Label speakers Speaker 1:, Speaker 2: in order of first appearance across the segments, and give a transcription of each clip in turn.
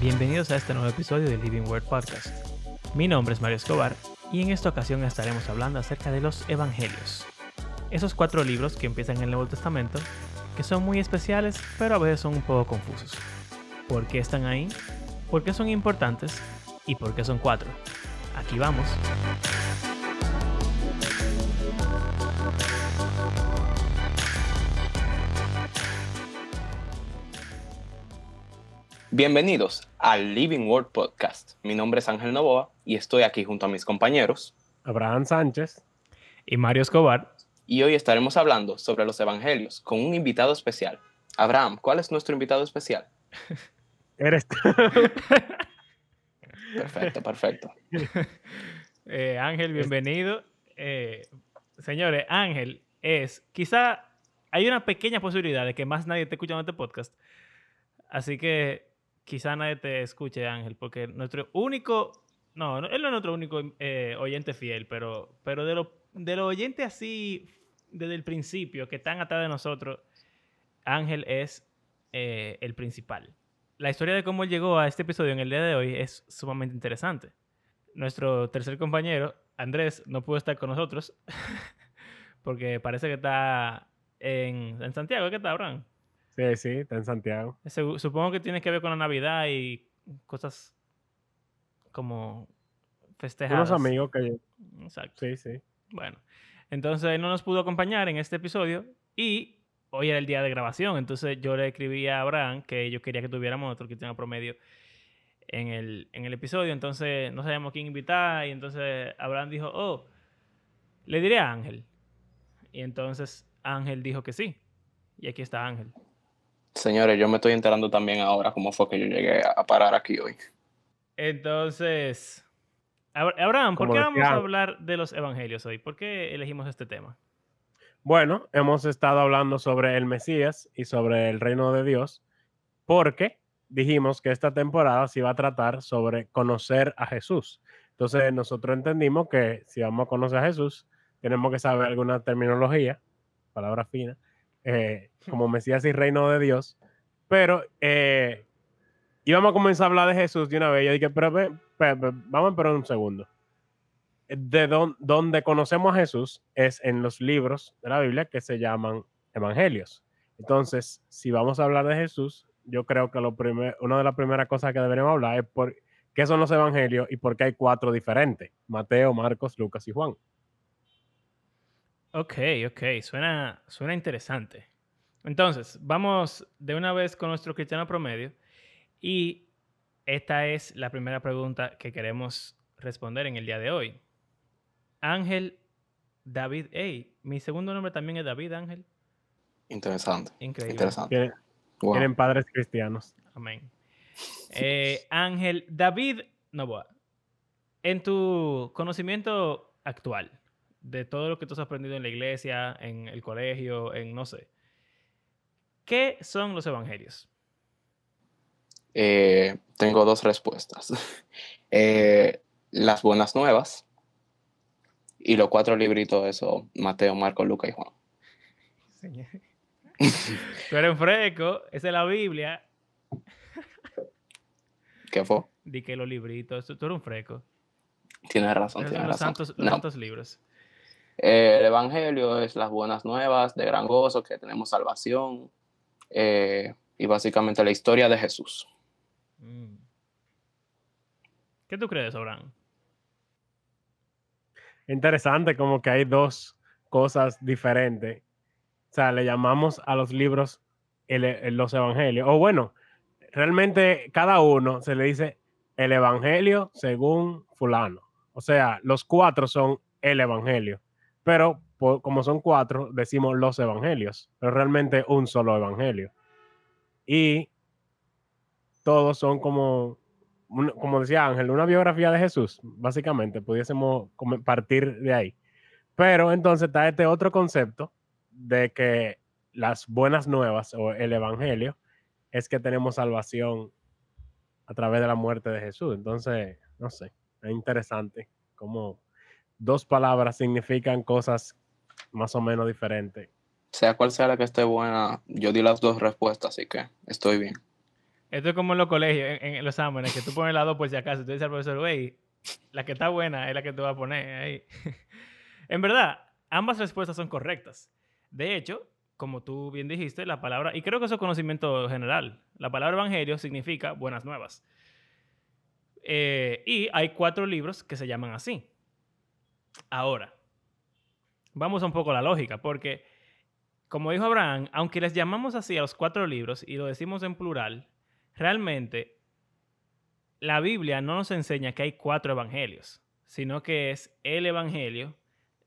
Speaker 1: Bienvenidos a este nuevo episodio de Living Word Podcast. Mi nombre es Mario Escobar y en esta ocasión estaremos hablando acerca de los Evangelios. Esos cuatro libros que empiezan en el Nuevo Testamento, que son muy especiales, pero a veces son un poco confusos. ¿Por qué están ahí? ¿Por qué son importantes? ¿Y por qué son cuatro? Aquí vamos.
Speaker 2: Bienvenidos al Living Word Podcast. Mi nombre es Ángel Novoa y estoy aquí junto a mis compañeros
Speaker 3: Abraham Sánchez
Speaker 1: y Mario Escobar.
Speaker 2: Y hoy estaremos hablando sobre los evangelios con un invitado especial. Abraham, ¿cuál es nuestro invitado especial?
Speaker 3: Eres tú.
Speaker 2: Perfecto, perfecto.
Speaker 1: Eh, Ángel, bienvenido. Eh, señores, Ángel es, quizá hay una pequeña posibilidad de que más nadie esté escuchando este podcast. Así que quizá nadie te escuche, Ángel, porque nuestro único, no, él no es nuestro único eh, oyente fiel, pero, pero de los de los oyentes así desde el principio que están atrás de nosotros, Ángel es el principal la historia de cómo él llegó a este episodio en el día de hoy es sumamente interesante. Nuestro tercer compañero, Andrés, no pudo estar con nosotros porque parece que está en, en Santiago. ¿Qué está, Abraham?
Speaker 3: Sí, sí, está en Santiago.
Speaker 1: Supongo que tiene que ver con la Navidad y cosas como festejadas.
Speaker 3: Unos amigos que...
Speaker 1: Exacto.
Speaker 3: Sí, sí.
Speaker 1: Bueno, entonces no nos pudo acompañar en este episodio y hoy era el día de grabación, entonces yo le escribí a Abraham que yo quería que tuviéramos otro tenga promedio en el, en el episodio, entonces no sabíamos quién invitar y entonces Abraham dijo, oh, le diré a Ángel. Y entonces Ángel dijo que sí. Y aquí está Ángel.
Speaker 2: Señores, yo me estoy enterando también ahora cómo fue que yo llegué a parar aquí hoy.
Speaker 1: Entonces, Abraham, ¿por qué vamos a hablar de los evangelios hoy? ¿Por qué elegimos este tema?
Speaker 3: Bueno, hemos estado hablando sobre el Mesías y sobre el reino de Dios porque dijimos que esta temporada se iba a tratar sobre conocer a Jesús. Entonces nosotros entendimos que si vamos a conocer a Jesús, tenemos que saber alguna terminología, palabra fina, eh, como Mesías y reino de Dios. Pero eh, íbamos a comenzar a hablar de Jesús de una vez. Yo dije, pero, vamos a esperar un segundo de donde conocemos a Jesús es en los libros de la Biblia que se llaman evangelios. Entonces, si vamos a hablar de Jesús, yo creo que lo una de las primeras cosas que deberíamos hablar es por qué son los evangelios y por qué hay cuatro diferentes: Mateo, Marcos, Lucas y Juan.
Speaker 1: Ok, ok, suena, suena interesante. Entonces, vamos de una vez con nuestro cristiano promedio y esta es la primera pregunta que queremos responder en el día de hoy. Ángel David Ey. Mi segundo nombre también es David Ángel.
Speaker 2: Interesante.
Speaker 1: Increíble.
Speaker 2: Interesante.
Speaker 3: Tienen, padres cristianos.
Speaker 1: Amén. Eh, Ángel David Novoa. En tu conocimiento actual de todo lo que tú has aprendido en la iglesia, en el colegio, en no sé, ¿qué son los evangelios?
Speaker 2: Eh, tengo dos respuestas. Eh, las buenas nuevas y los cuatro libritos, eso, Mateo, Marcos, Lucas y Juan.
Speaker 1: Señor. Tú eres un fresco, esa es la Biblia.
Speaker 2: ¿Qué fue?
Speaker 1: Di que los libritos, tú eres un fresco.
Speaker 2: Tienes razón, tienes
Speaker 1: los
Speaker 2: razón.
Speaker 1: Santos, los santos libros.
Speaker 2: Eh, el Evangelio es las buenas nuevas de gran gozo, que tenemos salvación. Eh, y básicamente la historia de Jesús. Mm.
Speaker 1: ¿Qué tú crees, Abraham?
Speaker 3: interesante como que hay dos cosas diferentes. O sea, le llamamos a los libros los evangelios. O bueno, realmente cada uno se le dice el evangelio según fulano. O sea, los cuatro son el evangelio. Pero como son cuatro, decimos los evangelios. Pero realmente un solo evangelio. Y todos son como como decía Ángel, una biografía de Jesús, básicamente, pudiésemos partir de ahí. Pero entonces está este otro concepto de que las buenas nuevas o el evangelio es que tenemos salvación a través de la muerte de Jesús. Entonces, no sé, es interesante cómo dos palabras significan cosas más o menos diferentes.
Speaker 2: Sea cual sea la que esté buena, yo di las dos respuestas, así que estoy bien.
Speaker 1: Esto es como en los colegios, en, en los exámenes, que tú pones la 2 por si acaso. Tú dices al profesor, güey, la que está buena es la que tú vas a poner ahí. en verdad, ambas respuestas son correctas. De hecho, como tú bien dijiste, la palabra, y creo que eso es conocimiento general, la palabra evangelio significa buenas nuevas. Eh, y hay cuatro libros que se llaman así. Ahora, vamos a un poco a la lógica, porque como dijo Abraham, aunque les llamamos así a los cuatro libros y lo decimos en plural, realmente la Biblia no nos enseña que hay cuatro evangelios, sino que es el evangelio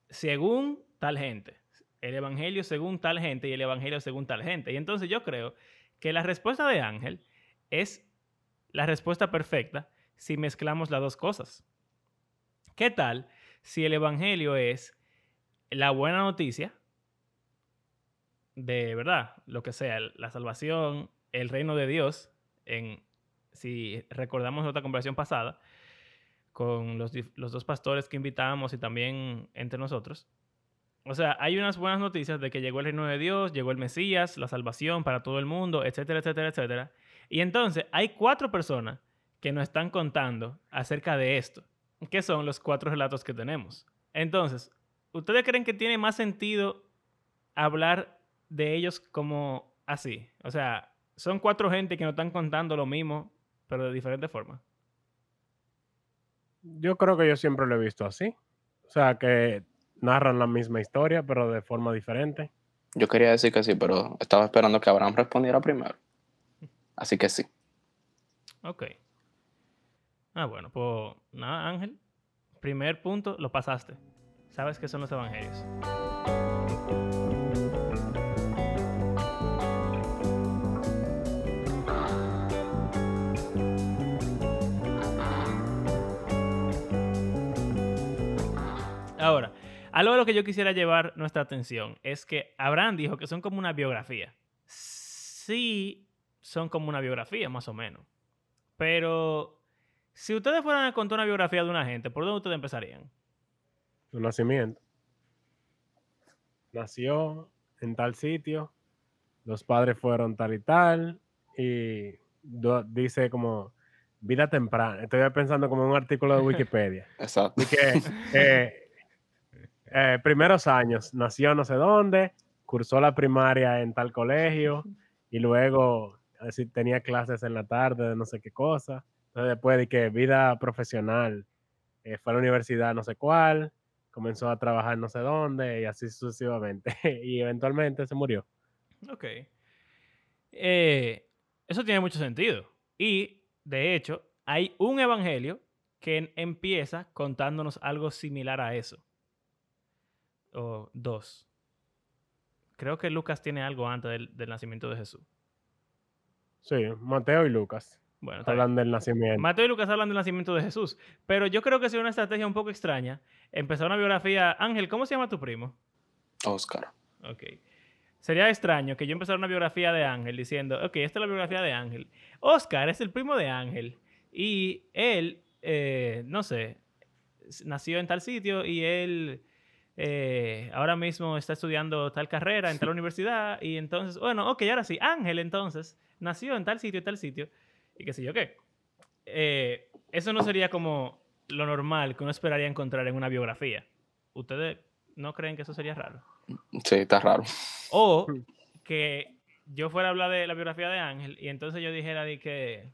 Speaker 1: según tal gente. El evangelio según tal gente y el evangelio según tal gente. Y entonces yo creo que la respuesta de Ángel es la respuesta perfecta si mezclamos las dos cosas. ¿Qué tal si el evangelio es la buena noticia de verdad, lo que sea, la salvación, el reino de Dios, en si recordamos otra conversación pasada, con los, los, dos pastores que invitamos y también entre nosotros. O sea, hay unas buenas noticias de que llegó el reino de Dios, llegó el Mesías, la salvación para todo el mundo, etcétera, etcétera, etcétera. Y entonces hay cuatro personas que nos están contando acerca de esto, que son los cuatro relatos que tenemos. Entonces, ¿ustedes creen que tiene más sentido hablar de ellos como así? O sea, son cuatro gente que nos están contando lo mismo pero de diferente forma.
Speaker 3: Yo creo que yo siempre lo he visto así. O sea, que narran la misma historia, pero de forma diferente.
Speaker 2: Yo quería decir que sí, pero estaba esperando que Abraham respondiera primero. Así que sí.
Speaker 1: Ok. Ah, bueno, pues nada, Ángel. Primer punto, lo pasaste. Sabes qué son los evangelios. Ahora, algo de lo que yo quisiera llevar nuestra atención es que Abraham dijo que son como una biografía. Sí, son como una biografía, más o menos. Pero si ustedes fueran a contar una biografía de una gente, ¿por dónde ustedes empezarían?
Speaker 3: Su nacimiento. Nació en tal sitio, los padres fueron tal y tal, y dice como vida temprana. Estoy pensando como un artículo de Wikipedia.
Speaker 2: Exacto.
Speaker 3: Y que eh, eh, primeros años, nació no sé dónde, cursó la primaria en tal colegio y luego así, tenía clases en la tarde de no sé qué cosa. Entonces después de que vida profesional, eh, fue a la universidad no sé cuál, comenzó a trabajar no sé dónde y así sucesivamente. y eventualmente se murió.
Speaker 1: Ok. Eh, eso tiene mucho sentido. Y, de hecho, hay un evangelio que empieza contándonos algo similar a eso o dos. Creo que Lucas tiene algo antes del, nacimiento de Jesús.
Speaker 3: Sí, Mateo y Lucas. Bueno, hablan del nacimiento.
Speaker 1: Mateo y Lucas hablan del nacimiento de Jesús. Pero yo creo que es una estrategia un poco extraña. Empezar una biografía. Ángel, ¿cómo se llama tu primo?
Speaker 2: Oscar.
Speaker 1: Ok. Sería extraño que yo empezara una biografía de Ángel diciendo, ok, esta es la biografía de Ángel. Oscar es el primo de Ángel. Y él, eh, no sé, nació en tal sitio y él eh, ahora mismo está estudiando tal carrera en tal universidad y entonces, bueno, ok, ahora sí, Ángel entonces nació en tal sitio y tal sitio y qué sé yo qué. Eh, eso no sería como lo normal que uno esperaría encontrar en una biografía. ¿Ustedes no creen que eso sería raro?
Speaker 2: Sí, está raro.
Speaker 1: O que yo fuera a hablar de la biografía de Ángel y entonces yo dijera de que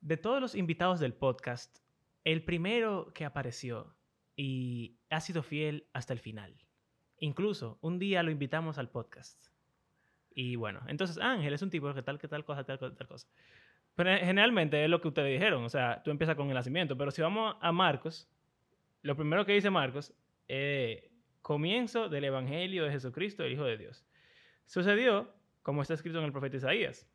Speaker 1: de todos los invitados del podcast, el primero que apareció y ha sido fiel hasta el final. Incluso un día lo invitamos al podcast. Y bueno, entonces Ángel es un tipo que tal, que tal cosa, tal cosa, tal cosa. Pero generalmente es lo que ustedes dijeron, o sea, tú empiezas con el nacimiento, pero si vamos a Marcos, lo primero que dice Marcos es comienzo del Evangelio de Jesucristo, el Hijo de Dios. Sucedió, como está escrito en el profeta Isaías,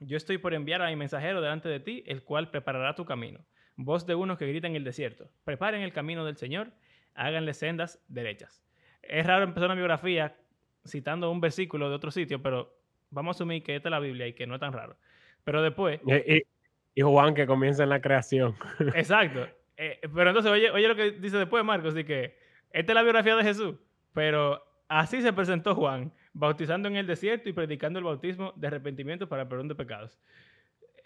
Speaker 1: yo estoy por enviar a mi mensajero delante de ti, el cual preparará tu camino voz de unos que gritan en el desierto. Preparen el camino del Señor, háganle sendas derechas. Es raro empezar una biografía citando un versículo de otro sitio, pero vamos a asumir que esta es la Biblia y que no es tan raro. Pero después...
Speaker 3: Y, Juan que comienza en la creación.
Speaker 1: Exacto. Eh, pero entonces, oye, oye lo que dice después Marcos, de que esta es la biografía de Jesús, pero así se presentó Juan, bautizando en el desierto y predicando el bautismo de arrepentimiento para el perdón de pecados.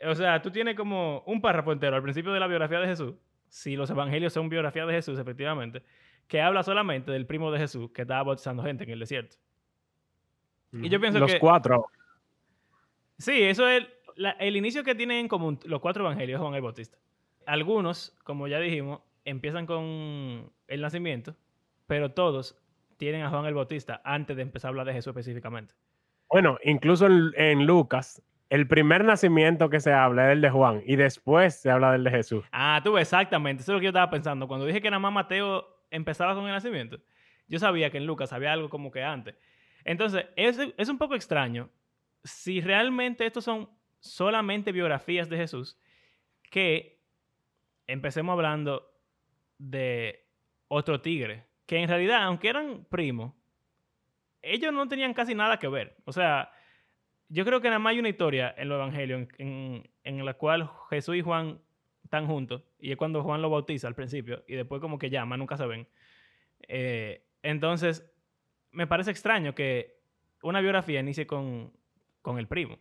Speaker 1: o sea, tú tienes como un párrafo entero al principio de la biografía de Jesús, si los evangelios son biografías de Jesús, efectivamente, que habla solamente del primo de Jesús que estaba bautizando gente en el desierto. Y yo pienso
Speaker 3: Los
Speaker 1: que...
Speaker 3: cuatro.
Speaker 1: Sí, eso es la- el inicio que tienen en común los cuatro evangelios de Juan el Bautista. Algunos, como ya dijimos, empiezan con el nacimiento, pero todos tienen a Juan el Bautista antes de empezar a hablar de Jesús específicamente.
Speaker 3: Bueno, incluso en, en Lucas, el primer nacimiento que se habla es el de Juan y después se habla del de Jesús.
Speaker 1: Ah, tú exactamente. Eso es lo que yo estaba pensando. Cuando dije que nada más Mateo empezaba con el nacimiento, yo sabía que en Lucas había algo como que antes. Entonces, es, es un poco extraño si realmente estos son solamente biografías de Jesús, que empecemos hablando de otro tigre, que en realidad, aunque eran primos, ellos no tenían casi nada que ver. O sea, yo creo que nada más hay una historia en los evangelios en, la cual Jesús y Juan están juntos, y es cuando Juan lo bautiza al principio, y después como que llama, nunca se ven. Eh, entonces, me parece extraño que una biografía inicie con, con el primo.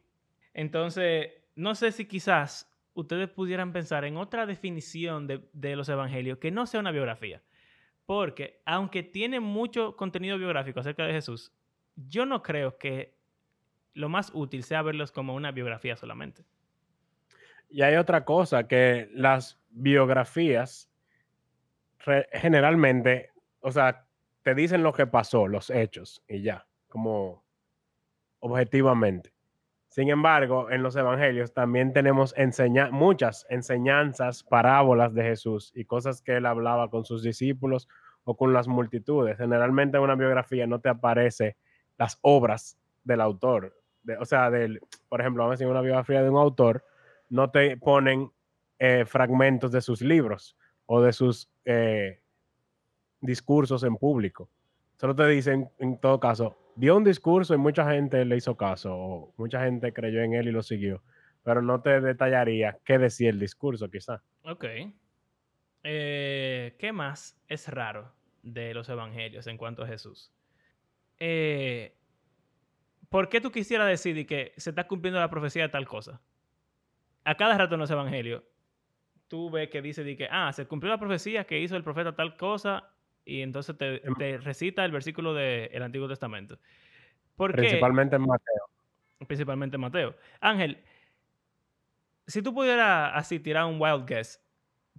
Speaker 1: Entonces, no sé si quizás ustedes pudieran pensar en otra definición de, los evangelios que no sea una biografía. Porque aunque tiene mucho contenido biográfico acerca de Jesús, yo no creo que lo más útil sea verlos como una biografía solamente.
Speaker 3: Y hay otra cosa, que las biografías generalmente, o sea, te dicen lo que pasó, los hechos, y ya, como objetivamente. Sin embargo, en los evangelios también tenemos muchas enseñanzas, parábolas de Jesús y cosas que él hablaba con sus discípulos o con las multitudes. Generalmente en una biografía no te aparece las obras del autor. de- o sea, del, por ejemplo, vamos a decir una biografía de un autor, no te ponen eh, fragmentos de sus libros o de sus eh, discursos en público. Solo te dicen, en todo caso, dio un discurso y mucha gente le hizo caso, o mucha gente creyó en él y lo siguió, pero no te detallaría qué decía el discurso, quizá.
Speaker 1: Ok. Eh, ¿Qué más es raro de los evangelios en cuanto a Jesús? Eh, ¿Por qué tú quisieras decir que se está cumpliendo la profecía de tal cosa? A cada rato en los evangelios, tú ves que dice que, ah, se cumplió la profecía que hizo el profeta tal cosa, y entonces te,
Speaker 3: Em-
Speaker 1: te recita el versículo del Antiguo Testamento. ¿Por qué?
Speaker 3: Principalmente en Mateo.
Speaker 1: principalmente Mateo. Ángel, si tú pudieras así tirar un wild guess,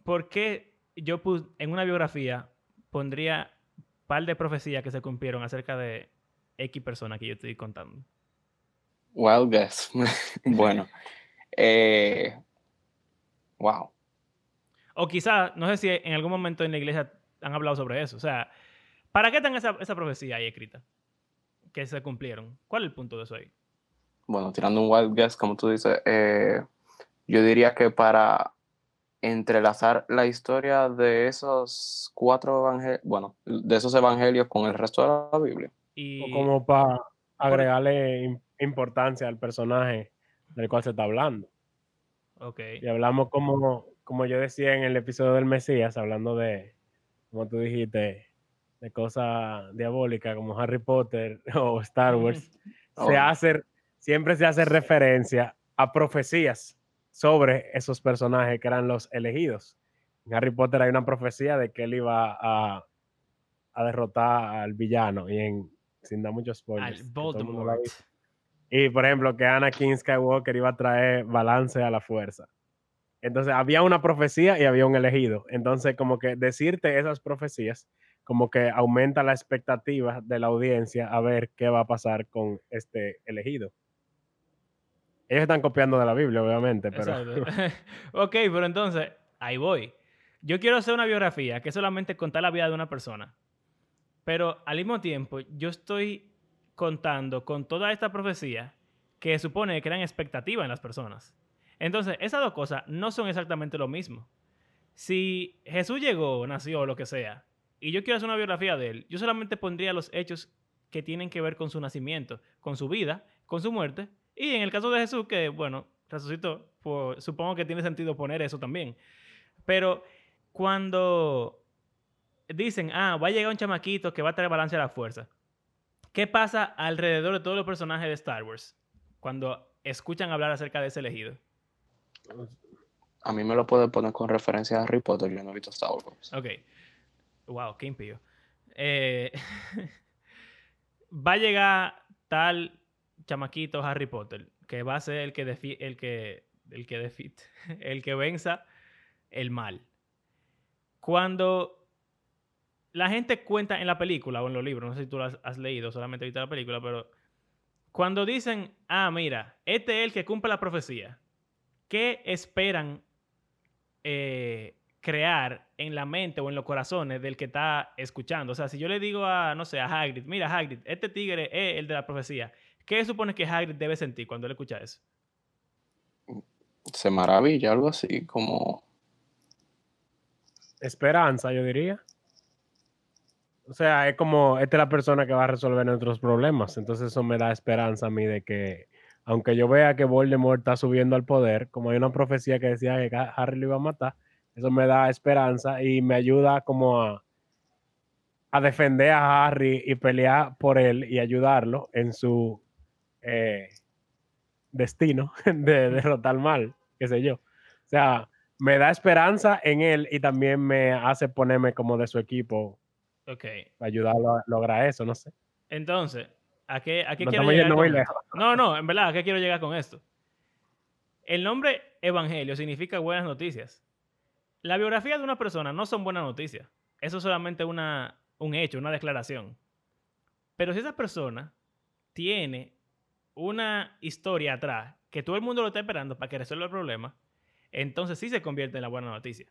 Speaker 1: ¿por qué yo pus- en una biografía pondría un par de profecías que se cumplieron acerca de X persona que yo estoy contando?
Speaker 2: Wild guess. bueno. eh, wow.
Speaker 1: O quizás, no sé si en algún momento en la iglesia han hablado sobre eso. O sea, ¿para qué están esa, esa profecía ahí escrita? Que se cumplieron. ¿Cuál es el punto de eso ahí?
Speaker 2: Bueno, tirando un wild guess, como tú dices, eh, yo diría que para entrelazar la historia de esos cuatro evangelios, bueno, de esos evangelios con el resto de la Biblia.
Speaker 1: Y,
Speaker 3: O como para agregarle im- importancia al personaje del cual se está hablando.
Speaker 1: ok.
Speaker 3: Y hablamos como, como yo decía en el episodio del Mesías, hablando de, como tú dijiste, de cosas diabólicas como Harry Potter o Star Wars,
Speaker 2: Oh.
Speaker 3: se hace, siempre se hace referencia a profecías sobre esos personajes que eran los elegidos. En Harry Potter hay una profecía de que él iba a, a derrotar al villano y en, sin dar muchos spoilers.
Speaker 1: Al Voldemort.
Speaker 3: Y por ejemplo, que Anakin Skywalker iba a traer balance a la fuerza. Entonces, había una profecía y había un elegido. Entonces, como que decirte esas profecías, como que aumenta la expectativa de la audiencia a ver qué va a pasar con este elegido. Ellos están copiando de la Biblia, obviamente, pero
Speaker 1: ok, pero entonces, ahí voy. Yo quiero hacer una biografía que es solamente contar la vida de una persona. Pero al mismo tiempo, yo estoy contando con toda esta profecía que supone que crean expectativa en las personas. Entonces, esas dos cosas no son exactamente lo mismo. Si Jesús llegó, nació, lo que sea, y yo quiero hacer una biografía de él, yo solamente pondría los hechos que tienen que ver con su nacimiento, con su vida, con su muerte, y en el caso de Jesús, que bueno, resucitó, pues, supongo que tiene sentido poner eso también. Pero cuando dicen, ah, va a llegar un chamaquito que va a traer balance a la fuerza, ¿qué pasa alrededor de todos los personajes de Star Wars cuando escuchan hablar acerca de ese elegido?
Speaker 2: A mí me lo puede poner con referencia a Harry Potter, yo no he visto Star Wars.
Speaker 1: Ok. Wow, qué impío. Eh, va a llegar tal chamaquito Harry Potter que va a ser el que defi el que el que el que venza el mal. Cuando la gente cuenta en la película o en los libros, no sé si tú lo has, has leído, solamente viste la película, pero cuando dicen, ah, mira, este es el que cumple la profecía, ¿qué esperan eh, crear en la mente o en los corazones del que está escuchando? O sea, si yo le digo a, no sé, a Hagrid, mira, Hagrid, este tigre es el de la profecía, ¿qué supone que Hagrid debe sentir cuando él escucha eso?
Speaker 2: Se maravilla, algo así, como...
Speaker 3: Esperanza, yo diría. O sea, es como, esta es la persona que va a resolver nuestros problemas. Entonces eso me da esperanza a mí de que, aunque yo vea que Voldemort está subiendo al poder, como hay una profecía que decía que Harry lo iba a matar, eso me da esperanza y me ayuda como a, a defender a Harry y pelear por él y ayudarlo en su eh, destino de derrotar al mal, qué sé yo. O sea, me da esperanza en él y también me hace ponerme como de su equipo
Speaker 1: Ok.
Speaker 3: para ayudarlo a lograr eso, no sé.
Speaker 1: Entonces, ¿a qué, a qué
Speaker 3: No
Speaker 1: quiero llegar con? No, no, en verdad, ¿a qué quiero llegar con esto? El nombre Evangelio significa buenas noticias. La biografía de una persona no son buenas noticias. Eso es solamente una, un hecho, una declaración. Pero si esa persona tiene una historia atrás que todo el mundo lo está esperando para que resuelva el problema, entonces sí se convierte en la buena noticia.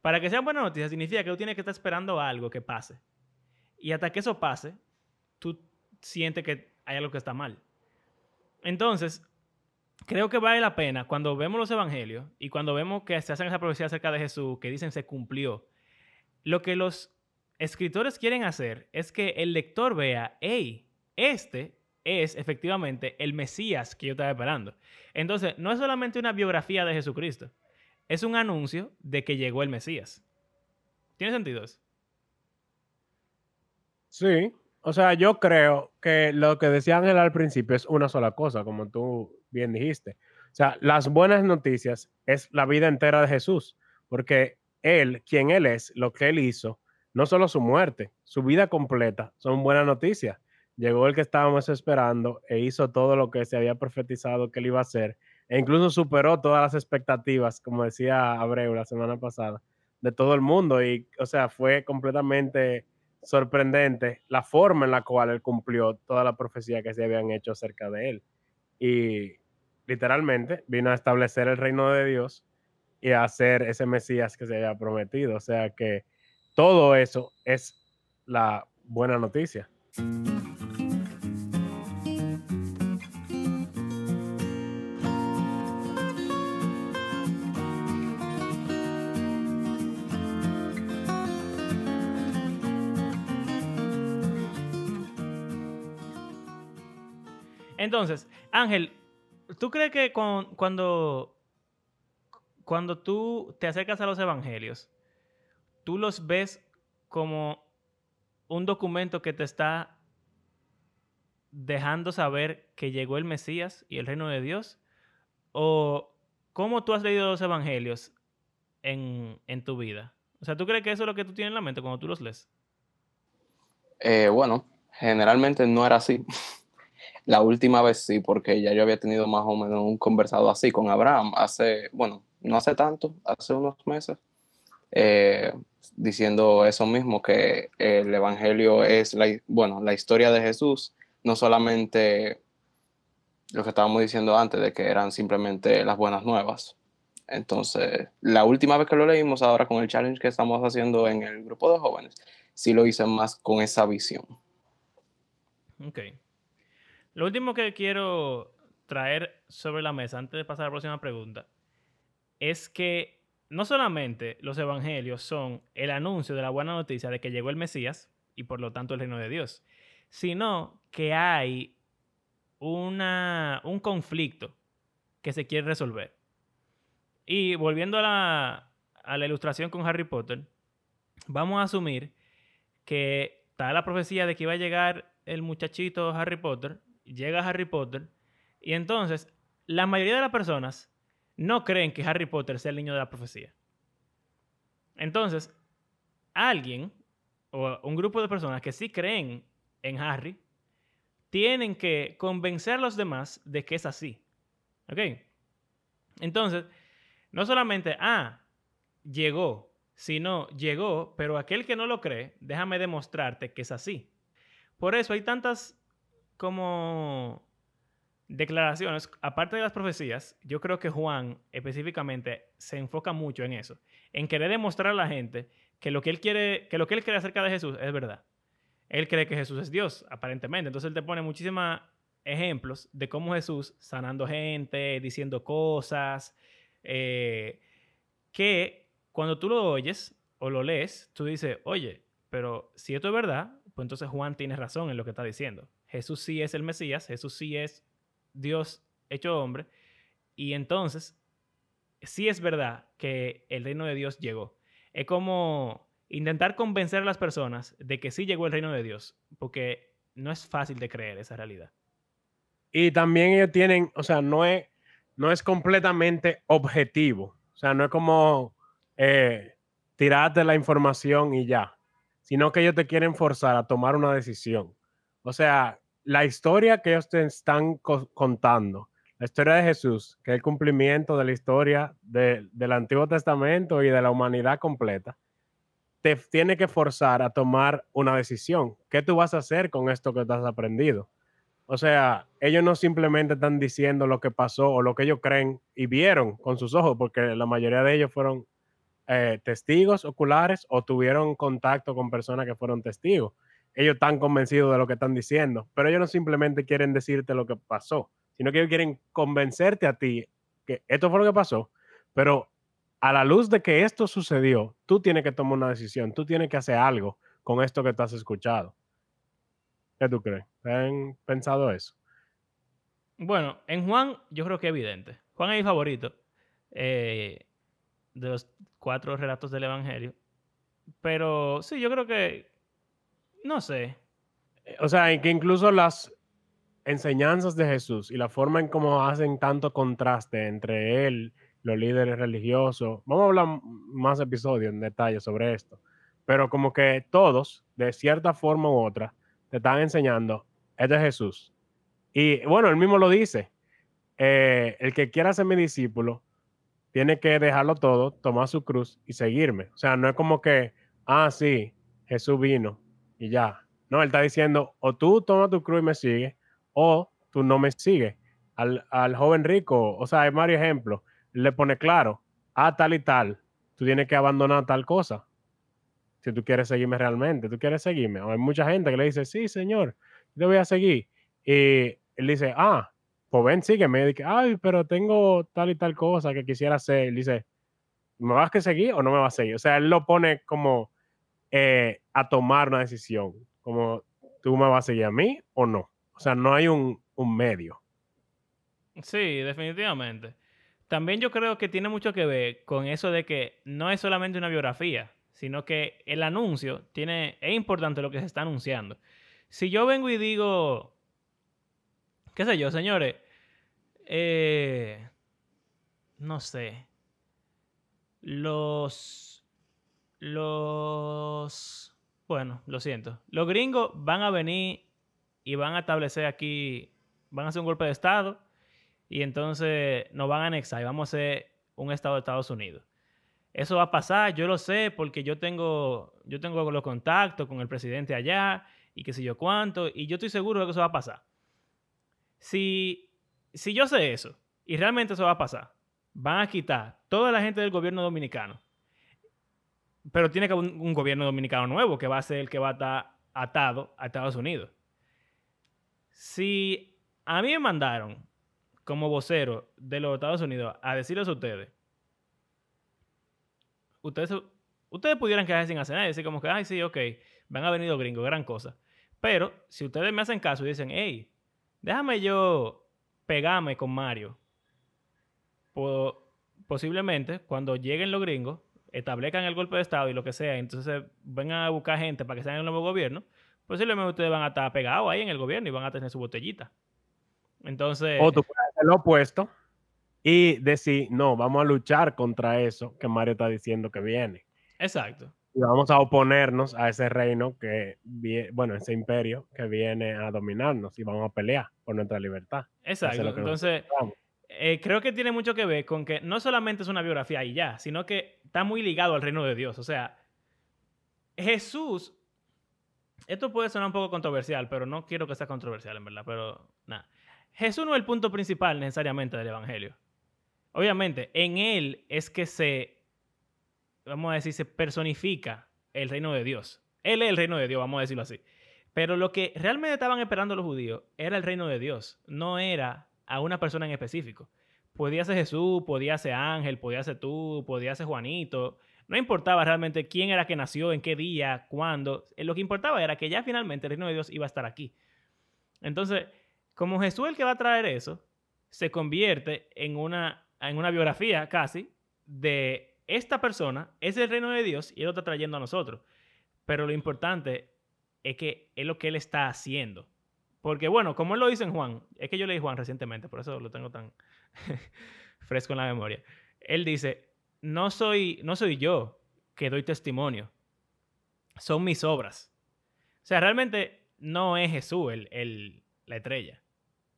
Speaker 1: Para que sea buena noticia significa que tú tienes que estar esperando algo que pase. Y hasta que eso pase, tú sientes que hay algo que está mal. Entonces, creo que vale la pena cuando vemos los evangelios y cuando vemos que se hacen esa profecía acerca de Jesús, que dicen se cumplió, lo que los escritores quieren hacer es que el lector vea, hey, este es efectivamente el Mesías que yo estaba esperando. Entonces, no es solamente una biografía de Jesucristo, es un anuncio de que llegó el Mesías. ¿Tiene sentido eso?
Speaker 3: Sí, o sea, yo creo que lo que decía Ángel al principio es una sola cosa, como tú bien dijiste. O sea, las buenas noticias es la vida entera de Jesús, porque Él, quien Él es, lo que Él hizo, no solo su muerte, su vida completa, son buenas noticias. Llegó el que estábamos esperando e hizo todo lo que se había profetizado que Él iba a hacer, e incluso superó todas las expectativas, como decía Abreu la semana pasada, de todo el mundo. Y, o sea, fue completamente sorprendente la forma en la cual él cumplió toda la profecía que se habían hecho acerca de él. Y literalmente vino a establecer el reino de Dios y a hacer ese Mesías que se había prometido. O sea que todo eso es la buena noticia.
Speaker 1: Entonces, Ángel, ¿tú crees que cuando, cuando tú te acercas a los evangelios, tú los ves como un documento que te está dejando saber que llegó el Mesías y el reino de Dios? ¿O cómo tú has leído los evangelios en, en tu vida? O sea, ¿tú crees que eso es lo que tú tienes en la mente cuando tú los lees?
Speaker 2: Eh, bueno, generalmente no era así. La última vez sí, porque ya yo había tenido más o menos un conversado así con Abraham hace, bueno, no hace tanto, hace unos meses, eh, diciendo eso mismo, que el Evangelio es, la, bueno, la historia de Jesús, no solamente lo que estábamos diciendo antes, de que eran simplemente las buenas nuevas. Entonces, la última vez que lo leímos, ahora con el challenge que estamos haciendo en el grupo de jóvenes, sí lo hice más con esa visión.
Speaker 1: Ok. Lo último que quiero traer sobre la mesa antes de pasar a la próxima pregunta es que no solamente los evangelios son el anuncio de la buena noticia de que llegó el Mesías y por lo tanto el reino de Dios, sino que hay una, un conflicto que se quiere resolver. Y volviendo a la, a la ilustración con Harry Potter, vamos a asumir que está la profecía de que iba a llegar el muchachito Harry Potter, llega Harry Potter, y entonces la mayoría de las personas no creen que Harry Potter sea el niño de la profecía. Entonces, alguien o un grupo de personas que sí creen en Harry tienen que convencer a los demás de que es así. ¿Ok? Entonces, no solamente, ah, llegó, sino llegó, pero aquel que no lo cree, déjame demostrarte que es así. Por eso hay tantas como declaraciones, aparte de las profecías, yo creo que Juan específicamente se enfoca mucho en eso, en querer demostrar a la gente que lo que él quiere, que lo que él cree acerca de Jesús es verdad. Él cree que Jesús es Dios, aparentemente. Entonces él te pone muchísimos ejemplos de cómo Jesús sanando gente, diciendo cosas, eh, que cuando tú lo oyes o lo lees, tú dices, oye, pero si esto es verdad, pues entonces Juan tiene razón en lo que está diciendo. Jesús sí es el Mesías, Jesús sí es Dios hecho hombre, y entonces sí es verdad que el reino de Dios llegó. Es como intentar convencer a las personas de que sí llegó el reino de Dios, porque no es fácil de creer esa realidad.
Speaker 3: Y también ellos tienen, o sea, no es, no es completamente objetivo. O sea, no es como eh, tirarte la información y ya, sino que ellos te quieren forzar a tomar una decisión. O sea, la historia que ellos te están contando, la historia de Jesús, que es el cumplimiento de la historia del Antiguo Testamento y de la humanidad completa, te tiene que forzar a tomar una decisión. ¿Qué tú vas a hacer con esto que has aprendido? O sea, ellos no simplemente están diciendo lo que pasó o lo que ellos creen y vieron con sus ojos, porque la mayoría de ellos fueron eh, testigos oculares o tuvieron contacto con personas que fueron testigos. Ellos están convencidos de lo que están diciendo, pero ellos no simplemente quieren decirte lo que pasó, sino que ellos quieren convencerte a ti que esto fue lo que pasó, pero a la luz de que esto sucedió, tú tienes que tomar una decisión, tú tienes que hacer algo con esto que has escuchado. ¿Qué tú crees? ¿Han pensado eso?
Speaker 1: Bueno, en Juan yo creo que es evidente. Juan es mi favorito eh, de los cuatro relatos del Evangelio. Pero sí, yo creo que, no sé.
Speaker 3: O sea, que incluso las enseñanzas de Jesús y la forma en cómo hacen tanto contraste entre él, los líderes religiosos, vamos a hablar más episodios en detalle sobre esto, pero como que todos, de cierta forma u otra, te están enseñando, este es Jesús. Y bueno, él mismo lo dice, eh, el que quiera ser mi discípulo, tiene que dejarlo todo, tomar su cruz y seguirme. O sea, no es como que, ah, sí, Jesús vino y ya. No, él está diciendo, o tú tomas tu cruz y me sigues, o tú no me sigues. Al, al joven rico, o sea, hay varios ejemplos. Le pone claro, ah, tal y tal, tú tienes que abandonar tal cosa si tú quieres seguirme realmente, tú quieres seguirme. hay mucha gente que le dice, sí, señor, te voy a seguir. Y él dice, ah, pues ven, sígueme. Dice, ay, pero tengo tal y tal cosa que quisiera hacer. Él dice, ¿me vas a seguir o no me vas a seguir? O sea, él lo pone como eh, a tomar una decisión, como tú me vas a seguir a mí o no. O sea, no hay un, un medio.
Speaker 1: Sí, definitivamente. También yo creo que tiene mucho que ver con eso de que no es solamente una biografía, sino que el anuncio tiene, es importante lo que se está anunciando. Si yo vengo y digo, qué sé yo, señores, eh, no sé, los, los, bueno, lo siento, los gringos van a venir y van a establecer aquí, van a hacer un golpe de Estado y entonces nos van a anexar y vamos a ser un Estado de Estados Unidos. Eso va a pasar, yo lo sé porque yo tengo, yo tengo los contactos con el presidente allá y qué sé yo cuánto, y yo estoy seguro de que eso va a pasar. Si, si yo sé eso y realmente eso va a pasar, van a quitar toda la gente del gobierno dominicano, pero tiene que haber un, gobierno dominicano nuevo que va a ser el que va a estar atado a Estados Unidos. Si a mí me mandaron como vocero de los Estados Unidos a decirles a ustedes ustedes, ustedes pudieran quedarse sin hacer nada y decir como que, ay, sí, ok, van a venir los gringos, gran cosa. Pero si ustedes me hacen caso y dicen, hey, déjame yo pegarme con Mario, posiblemente cuando lleguen los gringos, establezcan el golpe de Estado y lo que sea, entonces vengan a buscar gente para que sean el nuevo gobierno, posiblemente ustedes van a estar pegados ahí en el gobierno y van a tener su botellita. Entonces...
Speaker 3: O tú puedes hacer lo opuesto y decir, no, vamos a luchar contra eso que Mario está diciendo que viene.
Speaker 1: Exacto.
Speaker 3: Y vamos a oponernos a ese reino que, bueno, ese imperio que viene a dominarnos y vamos a pelear por nuestra libertad.
Speaker 1: Exacto. Entonces, eh, creo que tiene mucho que ver con que no solamente es una biografía y ya, sino que está muy ligado al reino de Dios. O sea, Jesús, esto puede sonar un poco controversial, pero no quiero que sea controversial en verdad, pero nada. Jesús no es el punto principal necesariamente del Evangelio. Obviamente, en él es que se, vamos a decir, se personifica el reino de Dios. Él es el reino de Dios, vamos a decirlo así. Pero lo que realmente estaban esperando los judíos era el reino de Dios, no era a una persona en específico. Podía ser Jesús, podía ser Ángel, podía ser tú, podía ser Juanito. No importaba realmente quién era que nació, en qué día, cuándo. Eh, lo que importaba era que ya finalmente el reino de Dios iba a estar aquí. Entonces, como Jesús es el que va a traer eso, se convierte en una, en una biografía casi de esta persona, es el reino de Dios y él lo está trayendo a nosotros. Pero lo importante es que es lo que él está haciendo. Porque bueno, como él lo dice en Juan, es que yo leí Juan recientemente, por eso lo tengo tan fresco en la memoria. Él dice, no soy, no soy yo que doy testimonio, son mis obras. O sea, realmente no es Jesús el, la estrella.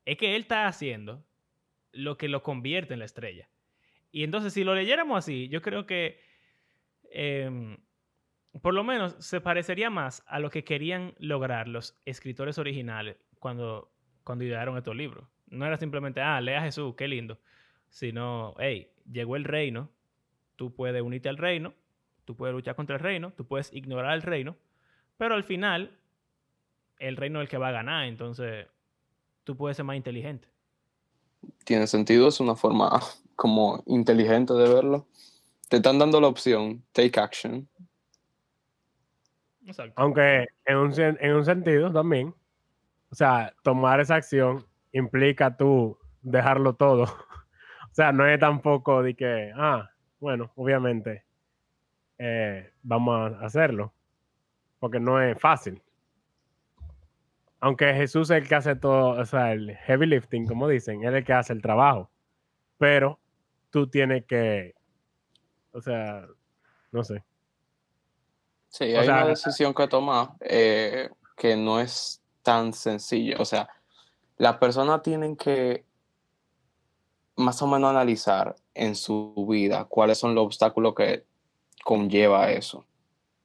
Speaker 1: Es que Él está haciendo lo que lo convierte en la estrella. Y entonces, si lo leyéramos así, yo creo que em, por lo menos se parecería más a lo que querían lograr los escritores originales cuando, cuando idearon estos libros. No era simplemente, ah, lea a Jesús, qué lindo. Sino, hey, llegó el reino, tú puedes unirte al reino, tú puedes luchar contra el reino, tú puedes ignorar el reino, pero al final, el reino es el que va a ganar, entonces tú puedes ser más inteligente.
Speaker 2: Tiene sentido, es una forma como inteligente de verlo. Te están dando la opción, take action.
Speaker 3: Exacto. Aunque en un, en un sentido también, o sea, tomar esa acción implica tú dejarlo todo. o sea, no es tampoco de que, ah, bueno, obviamente eh, vamos a hacerlo, porque no es fácil. Aunque Jesús es el que hace todo, o sea, el heavy lifting, como dicen, es el que hace el trabajo. Pero tú tienes que, o sea, no sé.
Speaker 2: Sí, hay una decisión que tomar eh, que no es tan sencillo. O sea, las personas tienen que más o menos analizar en su vida cuáles son los obstáculos que conlleva eso.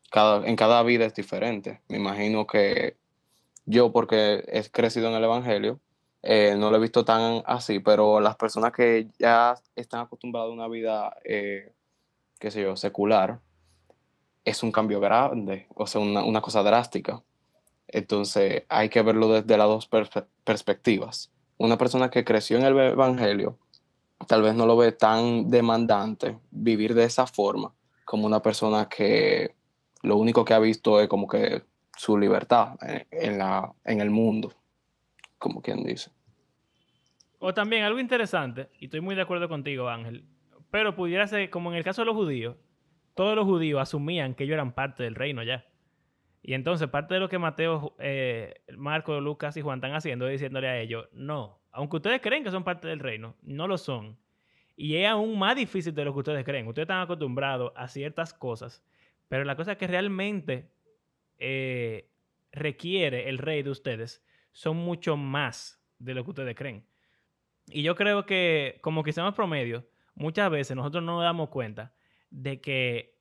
Speaker 2: Cada, en cada vida es diferente. Me imagino que yo, porque he crecido en el Evangelio, eh, no lo he visto tan así, pero las personas que ya están acostumbradas a una vida, eh, qué sé yo, secular, es un cambio grande, o sea, una, una cosa drástica. Entonces hay que verlo desde las dos perspectivas. Una persona que creció en el Evangelio tal vez no lo ve tan demandante vivir de esa forma como una persona que lo único que ha visto es como que su libertad en, la, en el mundo, como quien dice.
Speaker 1: O también algo interesante, y estoy muy de acuerdo contigo, Ángel, pero pudiera ser como en el caso de los judíos, todos los judíos asumían que ellos eran parte del reino ya. Y entonces parte de lo que Mateo, eh, Marco, Lucas y Juan están haciendo es diciéndole a ellos, no, aunque ustedes creen que son parte del reino, no lo son. Y es aún más difícil de lo que ustedes creen. Ustedes están acostumbrados a ciertas cosas, pero la cosa que realmente eh, requiere el rey de ustedes son mucho más de lo que ustedes creen. Y yo creo que como que seamos promedio, muchas veces nosotros no nos damos cuenta de que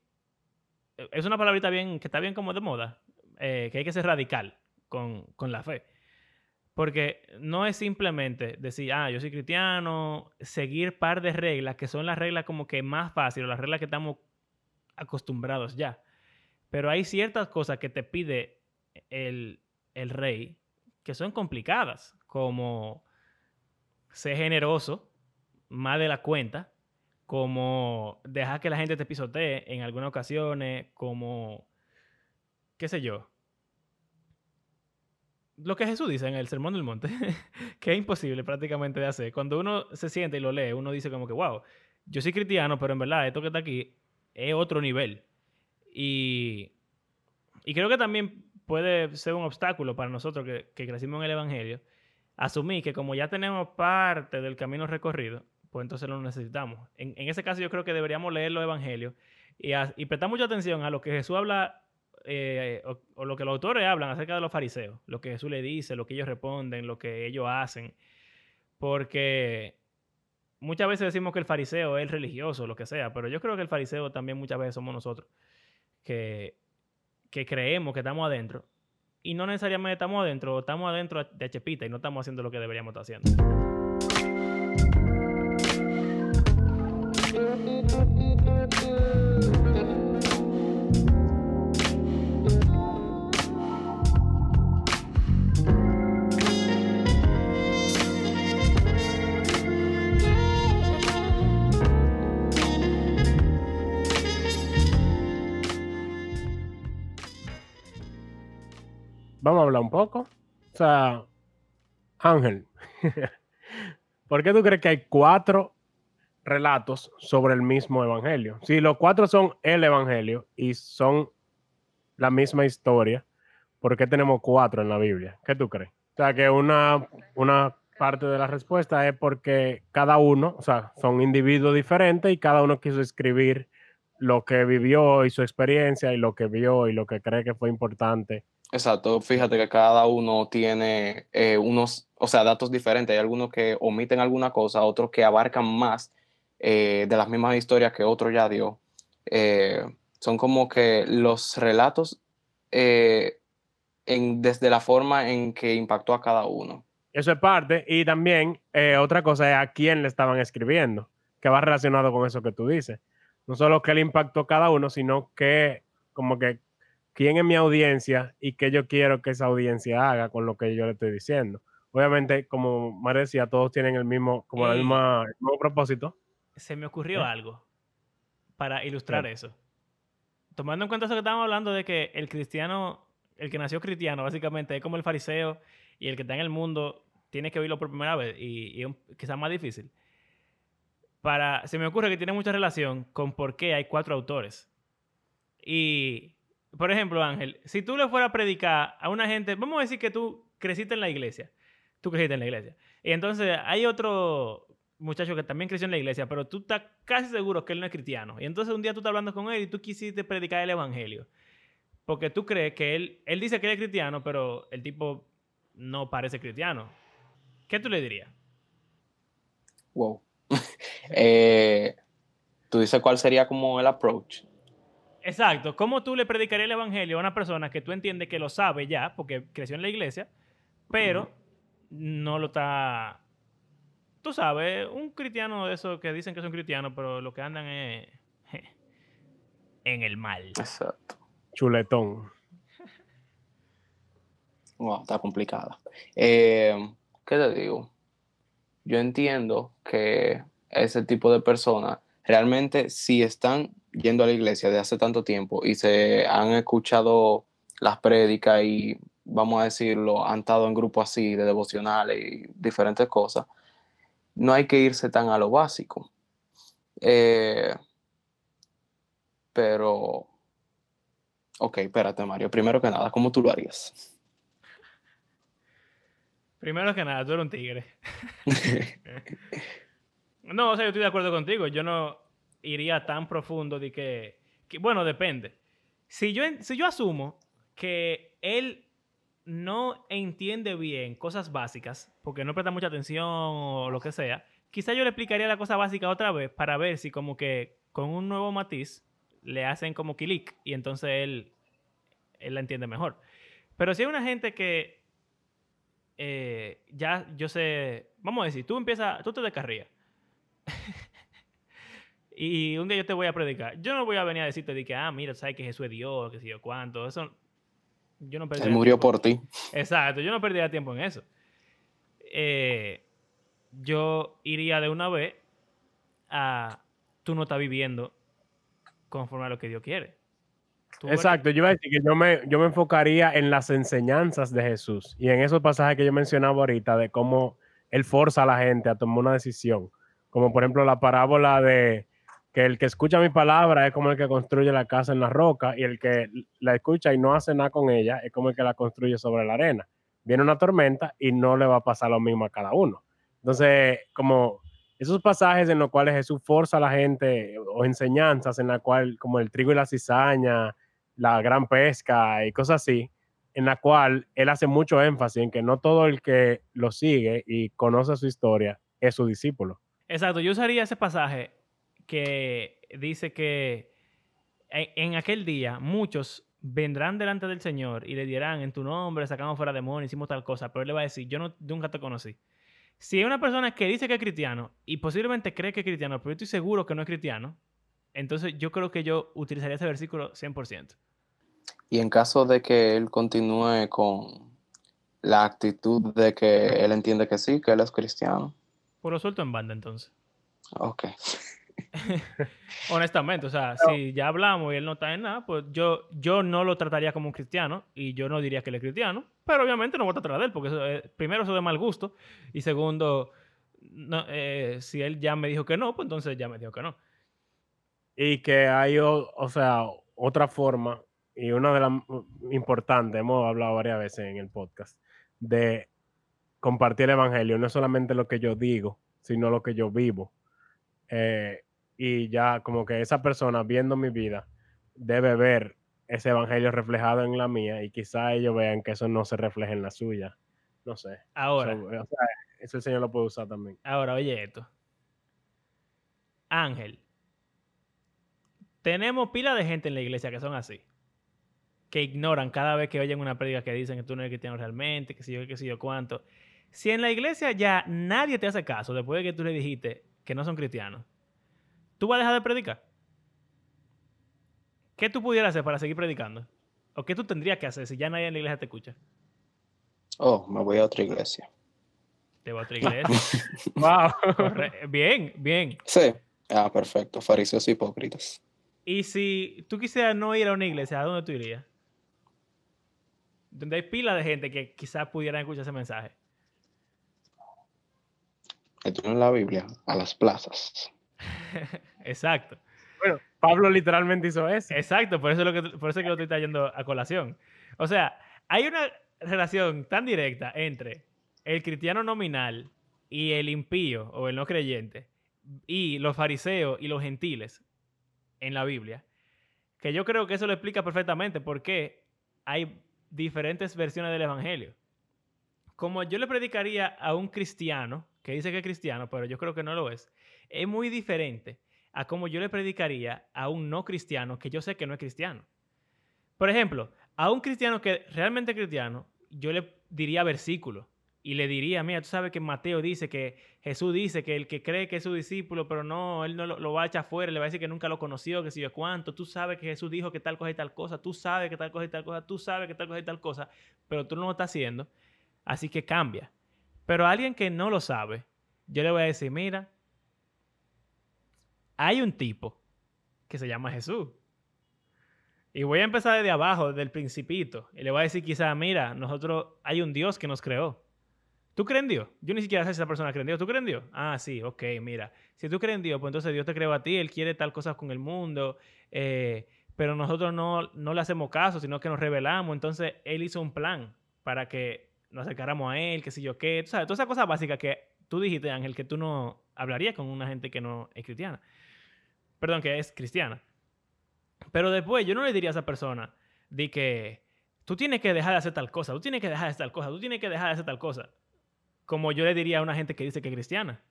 Speaker 1: es una palabrita bien que está bien como de moda, eh, que hay que ser radical con, la fe. Porque no es simplemente decir, ah, yo soy cristiano, seguir par de reglas, que son las reglas como que más fáciles, las reglas que estamos acostumbrados ya. Pero hay ciertas cosas que te pide el, el rey que son complicadas, como ser generoso más de la cuenta, como dejar que la gente te pisotee en algunas ocasiones, como qué sé yo, lo que Jesús dice en el Sermón del Monte, que es imposible prácticamente de hacer. Cuando uno se siente y lo lee, uno dice como que, wow, yo soy cristiano, pero en verdad esto que está aquí es otro nivel. Y, y creo que también puede ser un obstáculo para nosotros que, que crecimos en el Evangelio, asumir que como ya tenemos parte del camino recorrido, pues entonces lo necesitamos. En, ese caso yo creo que deberíamos leer los evangelios y, y prestar mucha atención a lo que Jesús habla eh, o, lo que los autores hablan acerca de los fariseos, lo que Jesús le dice, lo que ellos responden, lo que ellos hacen, porque muchas veces decimos que el fariseo es el religioso, lo que sea, pero yo creo que el fariseo también muchas veces somos nosotros, que, que creemos que estamos adentro y no necesariamente estamos adentro, estamos adentro de chepita y no estamos haciendo lo que deberíamos estar haciendo.
Speaker 3: Vamos a hablar un poco. O sea, Ángel, ¿por qué tú crees que hay cuatro relatos sobre el mismo evangelio? Si los cuatro son el evangelio y son la misma historia, ¿por qué tenemos cuatro en la Biblia? ¿Qué tú crees? O sea, que una, una parte de la respuesta es porque cada uno, o sea, son individuos diferentes y cada uno quiso escribir lo que vivió y su experiencia y lo que vio y lo que cree que fue importante
Speaker 2: Exacto, fíjate que cada uno tiene eh, unos, o sea, datos diferentes. Hay algunos que omiten alguna cosa, otros que abarcan más eh, de las mismas historias que otro ya dio. Eh, son como que los relatos en, desde la forma en que impactó a cada uno.
Speaker 3: Eso es parte. Y también otra cosa es a quién le estaban escribiendo, que va relacionado con eso que tú dices. No solo que le impactó a cada uno, sino que como que quién es mi audiencia y qué yo quiero que esa audiencia haga con lo que yo le estoy diciendo. Obviamente, como María decía, todos tienen el mismo, como el mismo propósito.
Speaker 1: Se me ocurrió ¿Eh? algo para ilustrar eso. Tomando en cuenta eso que estábamos hablando de que el cristiano, el que nació cristiano, básicamente es como el fariseo y el que está en el mundo tiene que oírlo por primera vez y, y quizás más difícil. Para, se me ocurre que tiene mucha relación con por qué hay cuatro autores. Y por ejemplo, Ángel, si tú le fueras a predicar a una gente, vamos a decir que tú creciste en la iglesia, tú creciste en la iglesia, y entonces hay otro muchacho que también creció en la iglesia, pero tú estás casi seguro que él no es cristiano, y entonces un día tú estás hablando con él y tú quisiste predicar el evangelio, porque tú crees que él, él dice que él es cristiano, pero el tipo no parece cristiano. ¿Qué tú le dirías?
Speaker 2: Wow. Eh, tú dices cuál sería como el approach.
Speaker 1: Exacto. ¿Cómo tú le predicarías el evangelio a una persona que tú entiendes que lo sabe ya, porque creció en la iglesia, pero no lo está. Tú sabes, un cristiano de esos que dicen que son cristianos, pero lo que andan es en el mal.
Speaker 2: Exacto.
Speaker 3: Chuletón.
Speaker 2: Wow, está complicada. Eh, ¿Qué te digo? Yo entiendo que ese tipo de personas realmente si están yendo a la iglesia de hace tanto tiempo y se han escuchado las prédicas y, vamos a decirlo, han estado en grupos así de devocionales y diferentes cosas, no hay que irse tan a lo básico. Eh, pero, ok, espérate Mario, primero que nada, ¿cómo tú lo harías?
Speaker 1: Primero que nada, tú eres un tigre. no, o sea, yo estoy de acuerdo contigo. Yo no, iría tan profundo de que, bueno, depende. Si yo, si yo asumo que él no entiende bien cosas básicas, porque no presta mucha atención o lo que sea, quizá yo le explicaría la cosa básica otra vez para ver si como que con un nuevo matiz le hacen como clic y entonces él, él la entiende mejor. Pero si hay una gente que eh, ya yo sé, vamos a decir, tú empiezas, tú te descarrías. Y un día yo te voy a predicar. Yo no voy a venir a decirte de que, ah, mira, sabes que Jesús es Dios, que sé yo cuánto. Eso, yo no
Speaker 2: Él murió por ti.
Speaker 1: Exacto, yo no perdía tiempo en eso. Eh, yo iría de una vez a, tú no estás viviendo conforme a lo que Dios quiere.
Speaker 3: Exacto, yo iba a decir que yo me, yo me enfocaría en las enseñanzas de Jesús y en esos pasajes que yo mencionaba ahorita de cómo Él forza a la gente a tomar una decisión. Como por ejemplo la parábola de que el que escucha mi palabra es como el que construye la casa en la roca y el que la escucha y no hace nada con ella es como el que la construye sobre la arena. Viene una tormenta y no le va a pasar lo mismo a cada uno. Entonces, como esos pasajes en los cuales Jesús forza a la gente o enseñanzas en la cual, como el trigo y la cizaña, la gran pesca y cosas así, en la cual él hace mucho énfasis en que no todo el que lo sigue y conoce su historia es su discípulo.
Speaker 1: Exacto, yo usaría ese pasaje que dice que en aquel día muchos vendrán delante del Señor y le dirán en tu nombre sacamos fuera demonios, hicimos tal cosa, pero él le va a decir, yo no, nunca te conocí. Si hay una persona que dice que es cristiano y posiblemente cree que es cristiano, pero yo estoy seguro que no es cristiano, entonces yo creo que yo utilizaría ese versículo 100%.
Speaker 2: Y en caso de que él continúe con la actitud de que él entiende que sí, que él es cristiano.
Speaker 1: Pues lo suelto en banda entonces.
Speaker 2: Ok.
Speaker 1: Honestamente, o sea, si ya hablamos y él no está en nada, pues yo, yo no lo trataría como un cristiano y yo no diría que él es cristiano, pero obviamente no voy a tratar de él, porque primero eso de mal gusto y segundo, eh, si él ya me dijo que no, pues entonces ya me dijo que no.
Speaker 3: Y que hay, o, sea, otra forma, y una de las importantes, hemos hablado varias veces en el podcast, de compartir el evangelio, no es solamente lo que yo digo, sino lo que yo vivo. Eh, y ya como que esa persona viendo mi vida debe ver ese evangelio reflejado en la mía y quizá ellos vean que eso no se refleja en la suya. No sé.
Speaker 1: Ahora.
Speaker 3: eso el Señor lo puede usar también.
Speaker 1: Ahora, oye esto. Ángel. Tenemos pila de gente en la iglesia que son así. Que ignoran cada vez que oyen una prédica que dicen que tú no eres cristiano realmente, que si yo, que si yo cuánto. Si en la iglesia ya nadie te hace caso después de que tú le dijiste que no son cristianos, ¿tú vas a dejar de predicar? ¿Qué tú pudieras hacer para seguir predicando? ¿O qué tú tendrías que hacer si ya nadie en la iglesia te escucha?
Speaker 2: Oh, me voy a otra iglesia.
Speaker 1: Te voy a otra iglesia. wow. Bien, bien.
Speaker 2: Sí. Ah, perfecto. Fariseos hipócritas.
Speaker 1: Y si tú quisieras no ir a una iglesia, ¿a dónde tú irías? Donde hay pila de gente que quizás pudieran escuchar ese mensaje.
Speaker 2: Esto en la Biblia, a las plazas.
Speaker 1: Exacto.
Speaker 3: Bueno, Pablo literalmente hizo eso.
Speaker 1: Exacto, por eso es, lo que, por eso que lo estoy trayendo a colación. O sea, hay una relación tan directa entre el cristiano nominal y el impío o el no creyente y los fariseos y los gentiles en la Biblia, que yo creo que eso lo explica perfectamente por qué hay diferentes versiones del Evangelio. Como yo le predicaría a un cristiano que dice que es cristiano, pero yo creo que no lo es, es muy diferente a como yo le predicaría a un no cristiano que yo sé que no es cristiano. Por ejemplo, a un cristiano que realmente es cristiano, yo le diría versículo y le diría, mira, tú sabes que Mateo dice que Jesús dice que el que cree que es su discípulo, pero no, él no lo, va a echar fuera, le va a decir que nunca lo conoció, que si yo cuánto, tú sabes que Jesús dijo que tal cosa y tal cosa, tú sabes que tal cosa y tal cosa, tú sabes que tal cosa y tal cosa, pero tú no lo estás haciendo, así que cambia. Pero a alguien que no lo sabe, yo le voy a decir, mira, hay un tipo que se llama Jesús. Y voy a empezar desde abajo, desde el principito. Y le voy a decir quizá, mira, nosotros, hay un Dios que nos creó. ¿Tú crees en Dios? Yo ni siquiera sé si esa persona cree en Dios. ¿Tú crees en Dios? Ah, sí, ok, mira. Si tú crees en Dios, pues entonces Dios te creó a ti, Él quiere tal cosa con el mundo, eh, pero nosotros no, no le hacemos caso, sino que nos revelamos. Entonces Él hizo un plan para que nos acercáramos a Él, qué sé yo qué. Sabes, todas esas cosas básicas que tú dijiste, Ángel, que tú no hablarías con una gente que no es cristiana. Perdón, que es cristiana. Pero después yo no le diría a esa persona de que tú tienes que dejar de hacer tal cosa, tú tienes que dejar de hacer tal cosa, tú tienes que dejar de hacer tal cosa. Como yo le diría a una gente que dice que es cristiana.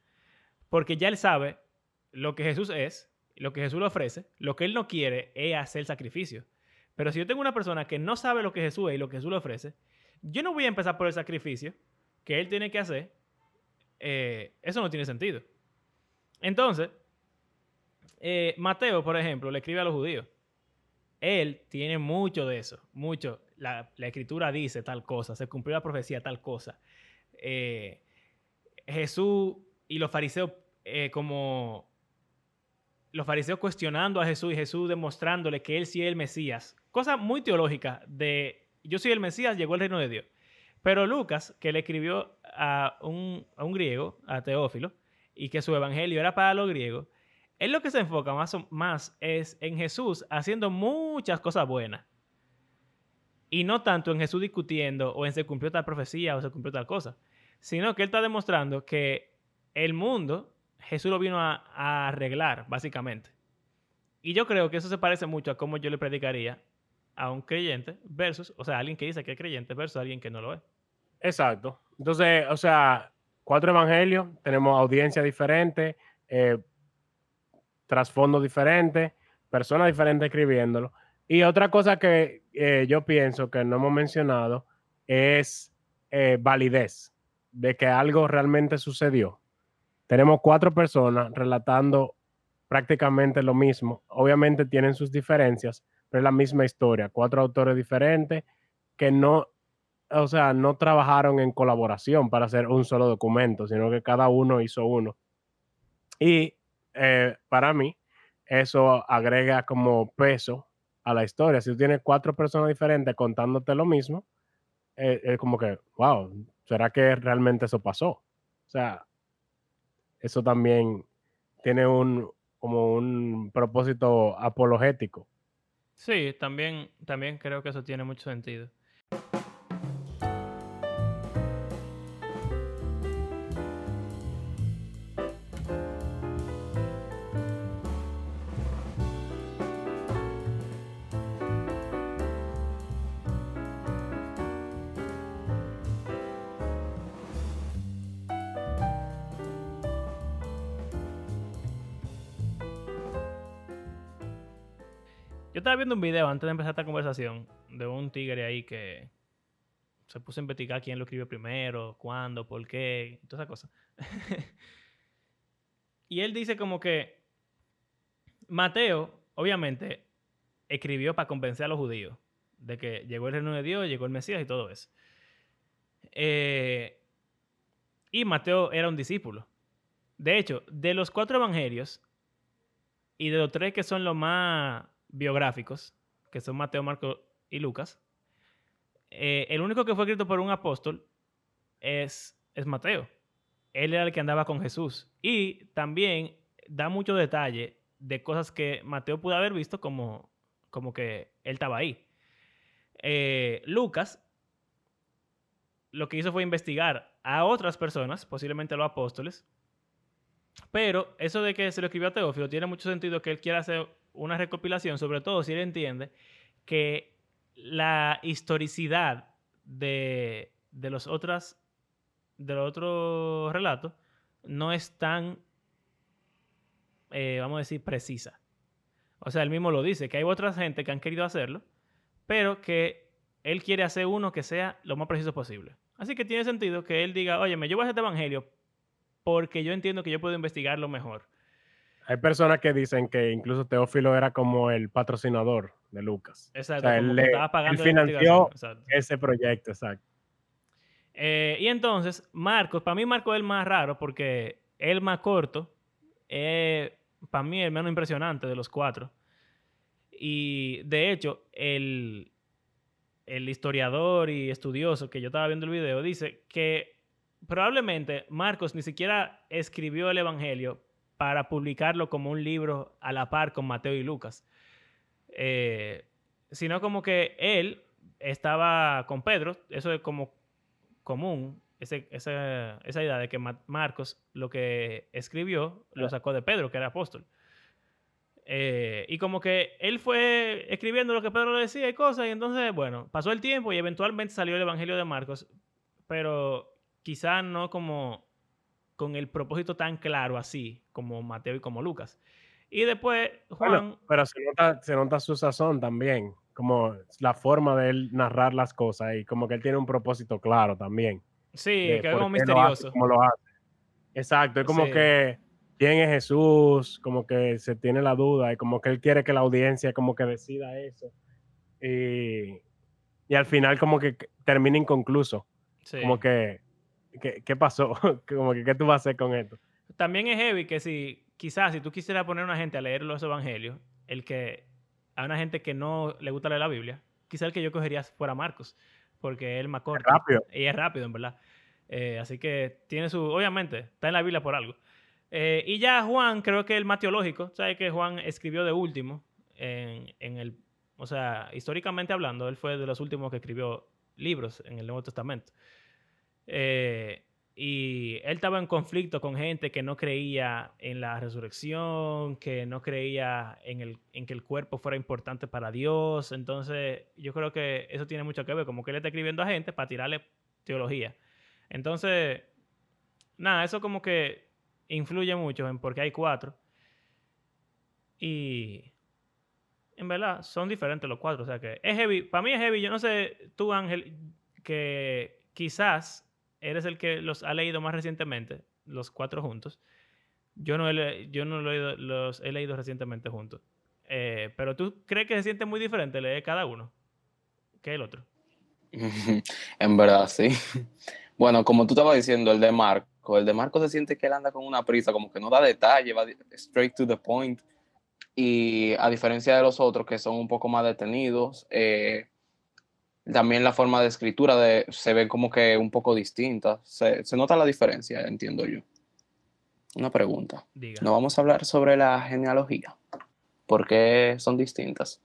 Speaker 1: Porque ya él sabe lo que Jesús es, lo que Jesús le ofrece, lo que él no quiere es hacer sacrificio. Pero si yo tengo una persona que no sabe lo que Jesús es y lo que Jesús le ofrece, yo no voy a empezar por el sacrificio que él tiene que hacer eh, eso no tiene sentido. Entonces, eh, Mateo, por ejemplo, le escribe a los judíos. Él tiene mucho de eso, mucho. La, escritura dice tal cosa, se cumplió la profecía tal cosa. Eh, Jesús y los fariseos como los fariseos cuestionando a Jesús y Jesús demostrándole que él sí es el Mesías. Cosa muy teológica de yo soy el Mesías, llegó el reino de Dios. Pero Lucas, que le escribió a un, griego, a Teófilo, y que su evangelio era para los griegos, él lo que se enfoca más, más es en Jesús haciendo muchas cosas buenas. Y no tanto en Jesús discutiendo o en se cumplió tal profecía o se cumplió tal cosa, sino que él está demostrando que el mundo, Jesús lo vino a, a arreglar, básicamente. Y yo creo que eso se parece mucho a cómo yo le predicaría a un creyente versus, o sea, alguien que dice que es creyente versus alguien que no lo es.
Speaker 3: Exacto. Entonces, o sea, cuatro evangelios, tenemos audiencia diferente, eh, trasfondo diferente, personas diferentes escribiéndolo. Y otra cosa que eh, yo pienso que no hemos mencionado es eh, validez de que algo realmente sucedió. Tenemos cuatro personas relatando prácticamente lo mismo. Obviamente tienen sus diferencias, es la misma historia. Cuatro autores diferentes que no, o sea, no trabajaron en colaboración para hacer un solo documento, sino que cada uno hizo uno. Y eh, para mí, eso agrega como peso a la historia. Si tú tienes cuatro personas diferentes contándote lo mismo, eh, es como que, wow, ¿será que realmente eso pasó? O sea, eso también tiene un, como un propósito apologético.
Speaker 1: Sí, también, también creo que eso tiene mucho sentido. Un video antes de empezar esta conversación de un tigre ahí que se puso a investigar quién lo escribió primero, cuándo, por qué, todas esas cosas. y él dice como que Mateo, obviamente, escribió para convencer a los judíos de que llegó el reino de Dios, llegó el Mesías y todo eso. Eh, y Mateo era un discípulo. De hecho, de los cuatro evangelios y de los tres que son los más biográficos, que son Mateo, Marco y Lucas, eh, el único que fue escrito por un apóstol es, es Mateo. Él era el que andaba con Jesús. Y también da mucho detalle de cosas que Mateo pudo haber visto como, como que él estaba ahí. Eh, Lucas lo que hizo fue investigar a otras personas, posiblemente a los apóstoles, pero eso de que se lo escribió a Teófilo tiene mucho sentido que él quiera hacer una recopilación, sobre todo si él entiende que la historicidad de, de los otros de los otros relatos no es tan, eh, vamos a decir, precisa. O sea, él mismo lo dice, que hay otras gente que han querido hacerlo, pero que él quiere hacer uno que sea lo más preciso posible. Así que tiene sentido que él diga, oye, me llevo a este evangelio porque yo entiendo que yo puedo investigarlo mejor.
Speaker 3: Hay personas que dicen que incluso Teófilo era como el patrocinador de Lucas.
Speaker 1: Exacto,
Speaker 3: O sea, él le- financió ese proyecto, exacto.
Speaker 1: Eh, y entonces, Marcos, para mí Marcos es el más raro porque es el más corto, es para mí el menos impresionante de los cuatro. Y de hecho, el, el historiador y estudioso que yo estaba viendo el video dice que probablemente Marcos ni siquiera escribió el Evangelio para publicarlo como un libro a la par con Mateo y Lucas, Eh, sino como que él estaba con Pedro, eso es como común, ese- esa, esa idea de que Ma- Marcos lo que escribió lo sacó de Pedro, que era apóstol. Eh, y como que él fue escribiendo lo que Pedro le decía y cosas, y entonces, bueno, pasó el tiempo y eventualmente salió el Evangelio de Marcos, pero quizá no como con el propósito tan claro así como Mateo y como Lucas. Y después Juan,
Speaker 3: Bueno, pero se nota, se nota su sazón también, como la forma de él narrar las cosas y como que él tiene un propósito claro también.
Speaker 1: sí, que es como
Speaker 3: qué lo hace
Speaker 1: misterioso.
Speaker 3: como lo hace. Exacto, es como
Speaker 1: Sí.
Speaker 3: que quién es Jesús, como que se tiene la duda y como que él quiere que la audiencia como que decida eso. Y, y al final como que termina inconcluso,
Speaker 1: Sí.
Speaker 3: como que ¿qué, qué pasó? como que qué tú vas a hacer con esto.
Speaker 1: También es heavy que si, quizás, si tú quisieras poner a una gente a leer los evangelios, el que, a una gente que no le gusta leer la Biblia, quizás el que yo cogería fuera Marcos, porque es el más corto.
Speaker 3: rápido.
Speaker 1: Y es rápido, en verdad. Eh, así que tiene su, obviamente, está en la Biblia por algo. Eh, y ya Juan, creo que es el más teológico, ¿sabes? Que Juan escribió de último, en, en el, o sea, históricamente hablando, él fue de los últimos que escribió libros en el Nuevo Testamento. Eh, y él estaba en conflicto con gente que no creía en la resurrección, que no creía en, el, en que el cuerpo fuera importante para Dios. Entonces, yo creo que eso tiene mucho que ver, como que él está escribiendo a gente para tirarle teología. Entonces, nada, eso como que influye mucho en por qué hay cuatro. Y en verdad son diferentes los cuatro. O sea que es heavy. Para mí es heavy. Yo no sé, tú Ángel, que quizás eres el que los ha leído más recientemente, los cuatro juntos. Yo no, he, yo no lo los he leído recientemente juntos. Eh, pero tú crees que se siente muy diferente leer cada uno que el otro.
Speaker 2: en verdad, sí. Bueno, como tú estabas diciendo, el de Marco, el de Marco se siente que él anda con una prisa, como que no da detalle, va straight to the point. Y a diferencia de los otros que son un poco más detenidos, eh, también la forma de escritura de, se ve como que un poco distinta. Se, nota la diferencia, entiendo yo. Una pregunta. No vamos a hablar sobre la genealogía. ¿Por qué son distintas?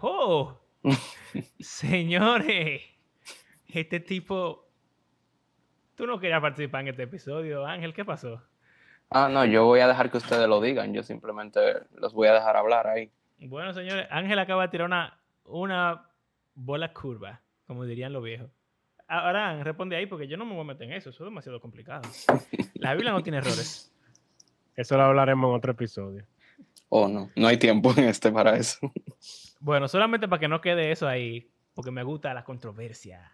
Speaker 1: ¡Oh! Señores, este tipo... Tú no querías participar en este episodio, Ángel, ¿qué pasó?
Speaker 2: Ah, no, yo voy a dejar que ustedes lo digan, yo simplemente los voy a dejar hablar ahí.
Speaker 1: Bueno, señores, Ángel acaba de tirar una, una bola curva, como dirían los viejos. Ahora, responde ahí porque yo no me voy a meter en eso, eso es demasiado complicado. La Biblia no tiene errores.
Speaker 3: Eso lo hablaremos en otro episodio.
Speaker 2: Oh, no, no hay tiempo en este para eso.
Speaker 1: Bueno, solamente para que no quede eso ahí, porque me gusta la controversia.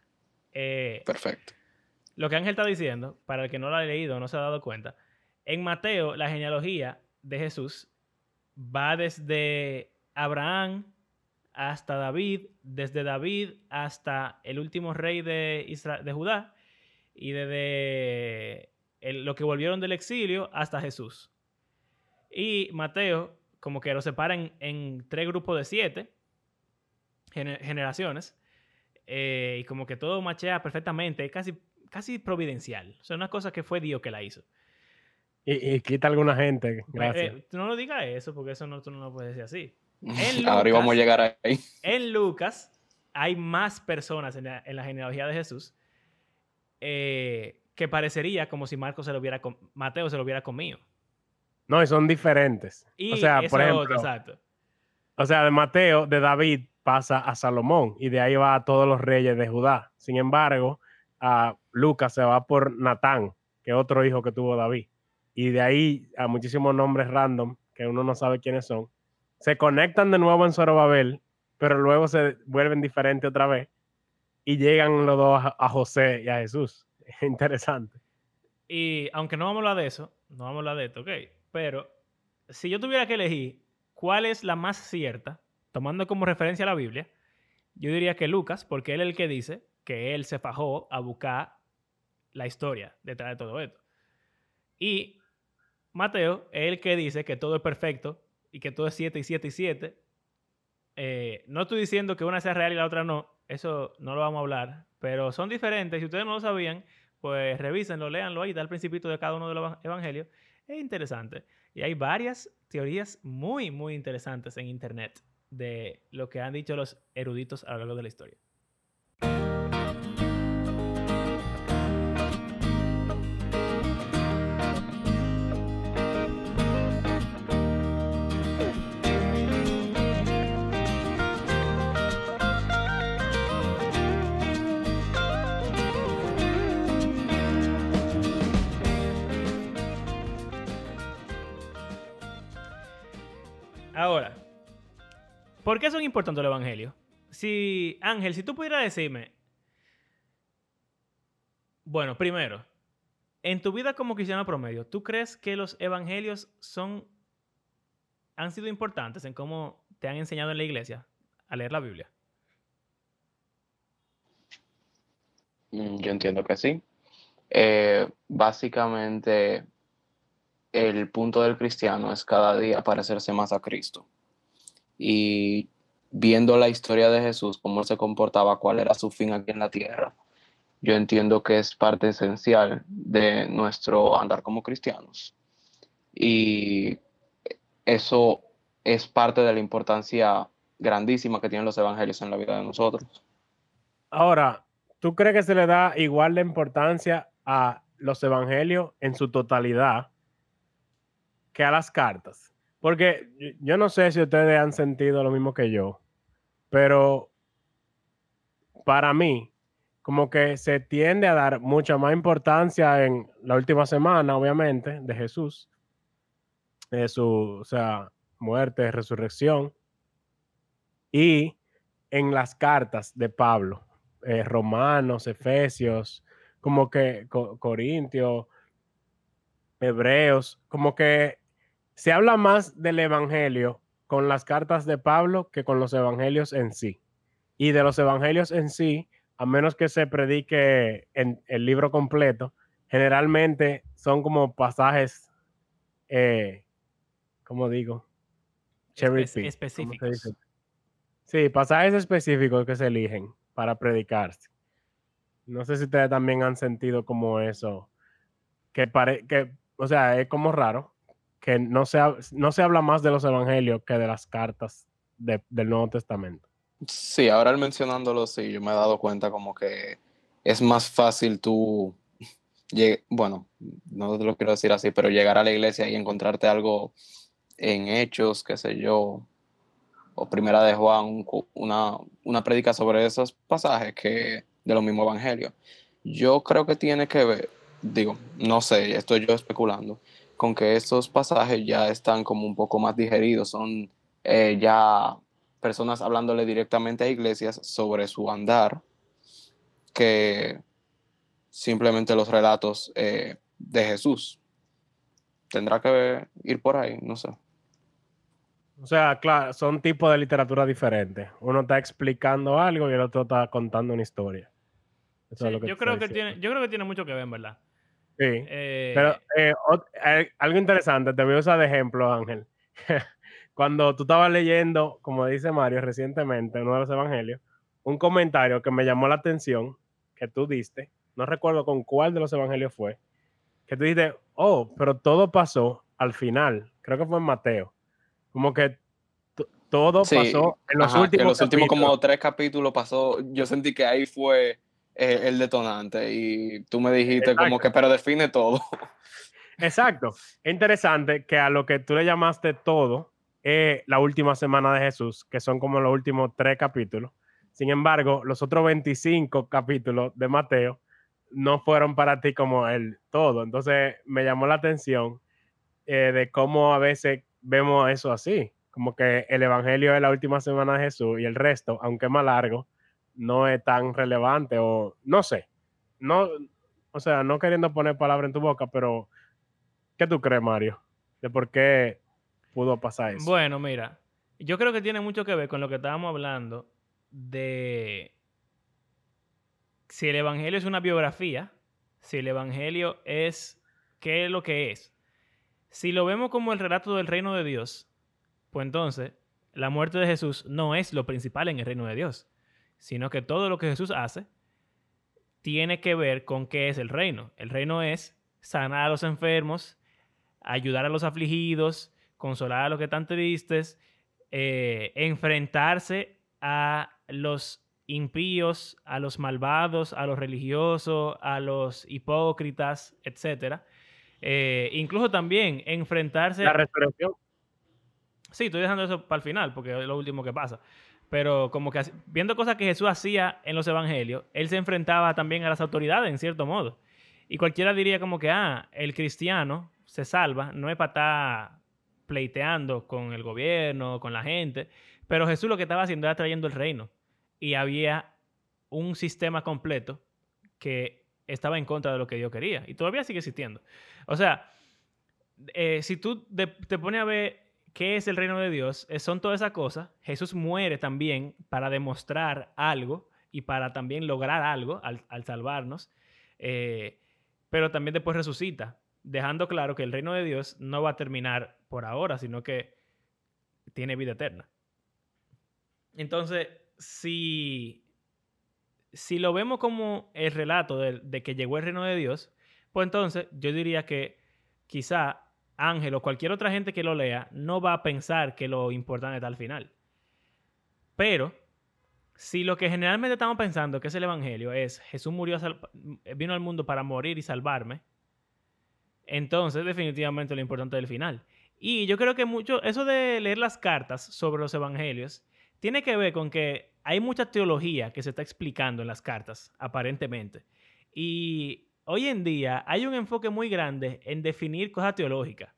Speaker 1: Eh,
Speaker 2: Perfecto.
Speaker 1: Lo que Ángel está diciendo, para el que no lo ha leído o no se ha dado cuenta, en Mateo la genealogía de Jesús va desde Abraham hasta David, desde David hasta el último rey de, de Judá y desde lo que volvieron del exilio hasta Jesús. Y Mateo como que lo separan en tres grupos de siete generaciones eh, y como que todo machea perfectamente, es casi, casi providencial. O sea, una cosa que fue Dios que la hizo.
Speaker 3: Y, quita alguna gente. Gracias.
Speaker 1: Eh, tú no lo digas eso, porque eso no, tú no lo puedes decir así.
Speaker 2: Ahora íbamos a llegar ahí.
Speaker 1: En Lucas hay más personas en la, genealogía de Jesús eh, que parecería como si Marcos se lo hubiera Mateo se lo hubiera comido.
Speaker 3: No, y son diferentes. o sea, por ejemplo, exacto. O sea, de Mateo, de David pasa a Salomón y de ahí va a todos los reyes de Judá. Sin embargo, a Lucas se va por Natán, que es otro hijo que tuvo David. Y de ahí a muchísimos nombres random que uno no sabe quiénes son se conectan de nuevo en Zorobabel, pero luego se vuelven diferentes otra vez y llegan los dos a, José y a Jesús. Es interesante.
Speaker 1: Y aunque no vamos a hablar de eso, no vamos a hablar de esto, ok, pero si yo tuviera que elegir cuál es la más cierta, tomando como referencia la Biblia, yo diría que Lucas, porque él es el que dice que él se fajó a buscar la historia detrás de todo esto. Y Mateo es el que dice que todo es perfecto y que todo es 7 y 7 y 7. Eh, no estoy diciendo que una sea real y la otra no, eso no lo vamos a hablar, pero son diferentes. Si ustedes no lo sabían, pues revísenlo, léanlo ahí, da el principito de cada uno de los evangelios. Es interesante. Y hay varias teorías muy, muy interesantes en Internet de lo que han dicho los eruditos a lo largo de la historia. Ahora, ¿por qué son importantes los evangelios? Si, Ángel, si tú pudieras decirme, bueno, primero, en tu vida como cristiano promedio, ¿tú crees que los evangelios son, han sido importantes en cómo te han enseñado en la iglesia a leer la Biblia?
Speaker 2: Mm, yo entiendo que sí. Eh, básicamente, el punto del cristiano es cada día parecerse más a Cristo. Y viendo la historia de Jesús, cómo se comportaba, cuál era su fin aquí en la tierra, yo entiendo que es parte esencial de nuestro andar como cristianos. Y eso es parte de la importancia grandísima que tienen los evangelios en la vida de nosotros.
Speaker 3: Ahora, ¿tú crees que se le da igual de importancia a los evangelios en su totalidad que a las cartas. Porque yo no sé si ustedes han sentido lo mismo que yo, pero para mí, como que se tiende a dar mucha más importancia en la última semana, obviamente, de Jesús, de su, o sea, muerte, resurrección, y en las cartas de Pablo, eh, Romanos, Efesios, como que Corintios, Hebreos, como que se habla más del Evangelio con las cartas de Pablo que con los Evangelios en sí. Y de los Evangelios en sí, a menos que se predique en el libro completo, generalmente son como pasajes, eh, ¿cómo digo?
Speaker 1: Cherry específicos.
Speaker 3: Sí, pasajes específicos que se eligen para predicarse. No sé si ustedes también han sentido como eso, que, pare, que o sea, es como raro que no se, no se habla más de los evangelios que de las cartas del Nuevo Testamento.
Speaker 2: Sí, ahora mencionándolo, sí, yo me he dado cuenta como que es más fácil tú, bueno, no te lo quiero decir así, pero llegar a la iglesia y encontrarte algo en hechos, qué sé yo, o primera de Juan, una, una predica sobre esos pasajes que de los mismos evangelios. Yo creo que tiene que ver, digo, no sé, estoy yo especulando, con que estos pasajes ya están como un poco más digeridos, son eh, ya personas hablándole directamente a iglesias sobre su andar, que simplemente los relatos eh, de Jesús. Tendrá que ir por ahí, no sé.
Speaker 3: O sea, claro, son tipos de literatura diferentes. Uno está explicando algo y el otro está contando una historia.
Speaker 1: yo, creo que tiene, yo creo que tiene mucho que ver, ¿verdad?
Speaker 3: Sí. Eh, pero eh, eh, algo interesante, te voy a usar de ejemplo, Ángel. Cuando tú estabas leyendo, como dice Mario recientemente, uno de los evangelios, un comentario que me llamó la atención que tú diste, no recuerdo con cuál de los evangelios fue, que tú dijiste, oh, pero todo pasó al final, creo que fue en Mateo como que todo pasó en los últimos.
Speaker 2: En los últimos como tres capítulos pasó. Yo sentí que ahí fue eh, el detonante y tú me dijiste como que, pero define todo.
Speaker 3: Exacto. Es interesante que a lo que tú le llamaste todo es la última semana de Jesús, que son como los últimos tres capítulos. Sin embargo, los otros 25 capítulos de Mateo no fueron para ti como el todo. Entonces me llamó la atención eh, de cómo a veces vemos eso así, como que el Evangelio es la última semana de Jesús y el resto, aunque más largo, no es tan relevante o no sé, no, o sea, no queriendo poner palabra en tu boca, pero ¿qué tú crees, Mario? De por qué pudo pasar eso.
Speaker 1: Bueno, mira, yo creo que tiene mucho que ver con lo que estábamos hablando de si el Evangelio es una biografía, si el Evangelio es qué es lo que es. Si lo vemos como el relato del reino de Dios, pues entonces la muerte de Jesús no es lo principal en el reino de Dios, sino que todo lo que Jesús hace tiene que ver con qué es el reino. El reino es sanar a los enfermos, ayudar a los afligidos, consolar a los que están tristes, eh, enfrentarse a los impíos, a los malvados, a los religiosos, a los hipócritas, etcétera eh, incluso también enfrentarse.
Speaker 3: La resurrección.
Speaker 1: Sí, estoy dejando eso para el final, porque es lo último que pasa. Pero como que viendo cosas que Jesús hacía en los evangelios, él se enfrentaba también a las autoridades, en cierto modo. Y cualquiera diría como que, ah, el cristiano se salva, no es para estar pleiteando con el gobierno, con la gente, pero Jesús lo que estaba haciendo era trayendo el reino. Y había un sistema completo que estaba en contra de lo que Dios quería. Y todavía sigue existiendo. O sea, eh, si tú te pones a ver qué es el reino de Dios, son todas esas cosas. Jesús muere también para demostrar algo y para también lograr algo al, salvarnos. Eh, pero también después resucita, dejando claro que el reino de Dios no va a terminar por ahora, sino que tiene vida eterna. Entonces, si si lo vemos como el relato de, que llegó el reino de Dios, pues entonces yo diría que quizá Ángel o cualquier otra gente que lo lea no va a pensar que lo importante está al final. Pero si lo que generalmente estamos pensando que es el Evangelio es Jesús murió, vino al mundo para morir y salvarme, Entonces, definitivamente lo importante del final. Y yo creo que mucho, eso de leer las cartas sobre los evangelios, tiene que ver con que hay mucha teología que se está explicando en las cartas, aparentemente. Y hoy en día hay un enfoque muy grande en definir cosas teológicas.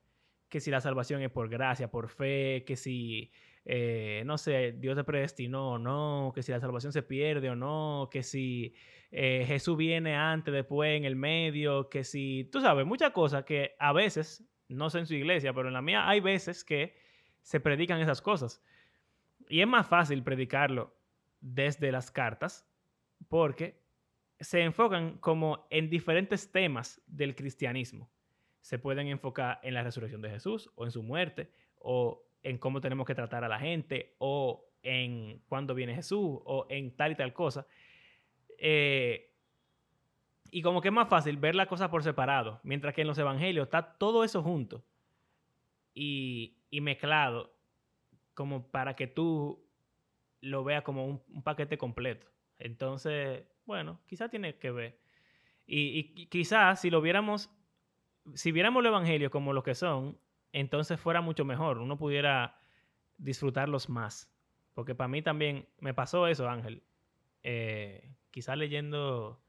Speaker 1: Que si la salvación es por gracia, por fe, que si, eh, no sé, Dios te predestinó o no, que si la salvación se pierde o no, que si eh, Jesús viene antes, después, en el medio, que si, tú sabes, muchas cosas que a veces, no sé en su iglesia, pero en la mía hay veces que se predican esas cosas. Y es más fácil predicarlo desde las cartas porque se enfocan como en diferentes temas del cristianismo. Se pueden enfocar en la resurrección de Jesús o en su muerte o en cómo tenemos que tratar a la gente o en cuándo viene Jesús o en tal y tal cosa. Eh, y como que es más fácil ver la cosa por separado, mientras que en los evangelios está todo eso junto y, y mezclado como para que tú lo veas como un, paquete completo. Entonces, bueno, quizás tiene que ver. Y, quizás si lo viéramos, si viéramos el Evangelio como lo que son, entonces fuera mucho mejor. Uno pudiera disfrutarlos más. Porque para mí también me pasó eso, Ángel. Eh, quizás leyendo,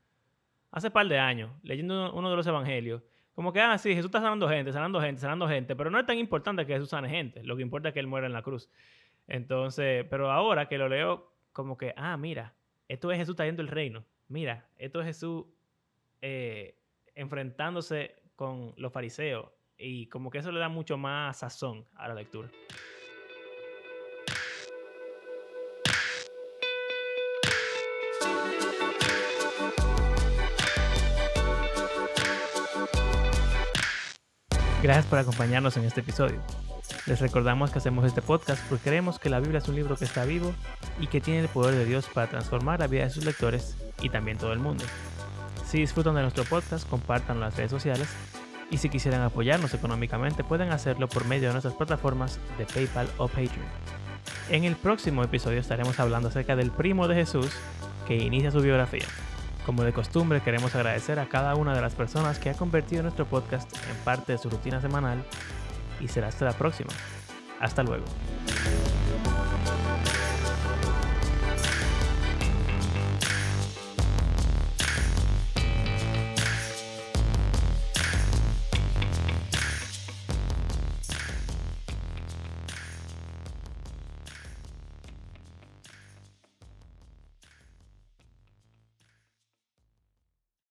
Speaker 1: hace par de años, leyendo uno de los evangelios, como que, ah, sí, Jesús está sanando gente, sanando gente, sanando gente, pero no es tan importante que Jesús sane gente, lo que importa es que Él muera en la cruz. Entonces, pero ahora que lo leo, como que, ah, mira, esto es Jesús trayendo el reino, mira, esto es Jesús eh, enfrentándose con los fariseos, y como que eso le da mucho más sazón a la lectura. Gracias por acompañarnos en este episodio. Les recordamos que hacemos este podcast porque creemos que la Biblia es un libro que está vivo y que tiene el poder de Dios para transformar la vida de sus lectores y también todo el mundo. Si disfrutan de nuestro podcast, compártanlo en las redes sociales y si quisieran apoyarnos económicamente pueden hacerlo por medio de nuestras plataformas de PayPal o Patreon. En el próximo episodio estaremos hablando acerca del primo de Jesús que inicia su biografía. Como de costumbre, queremos agradecer a cada una de las personas que ha convertido nuestro podcast en parte de su rutina semanal y será hasta la próxima. Hasta luego.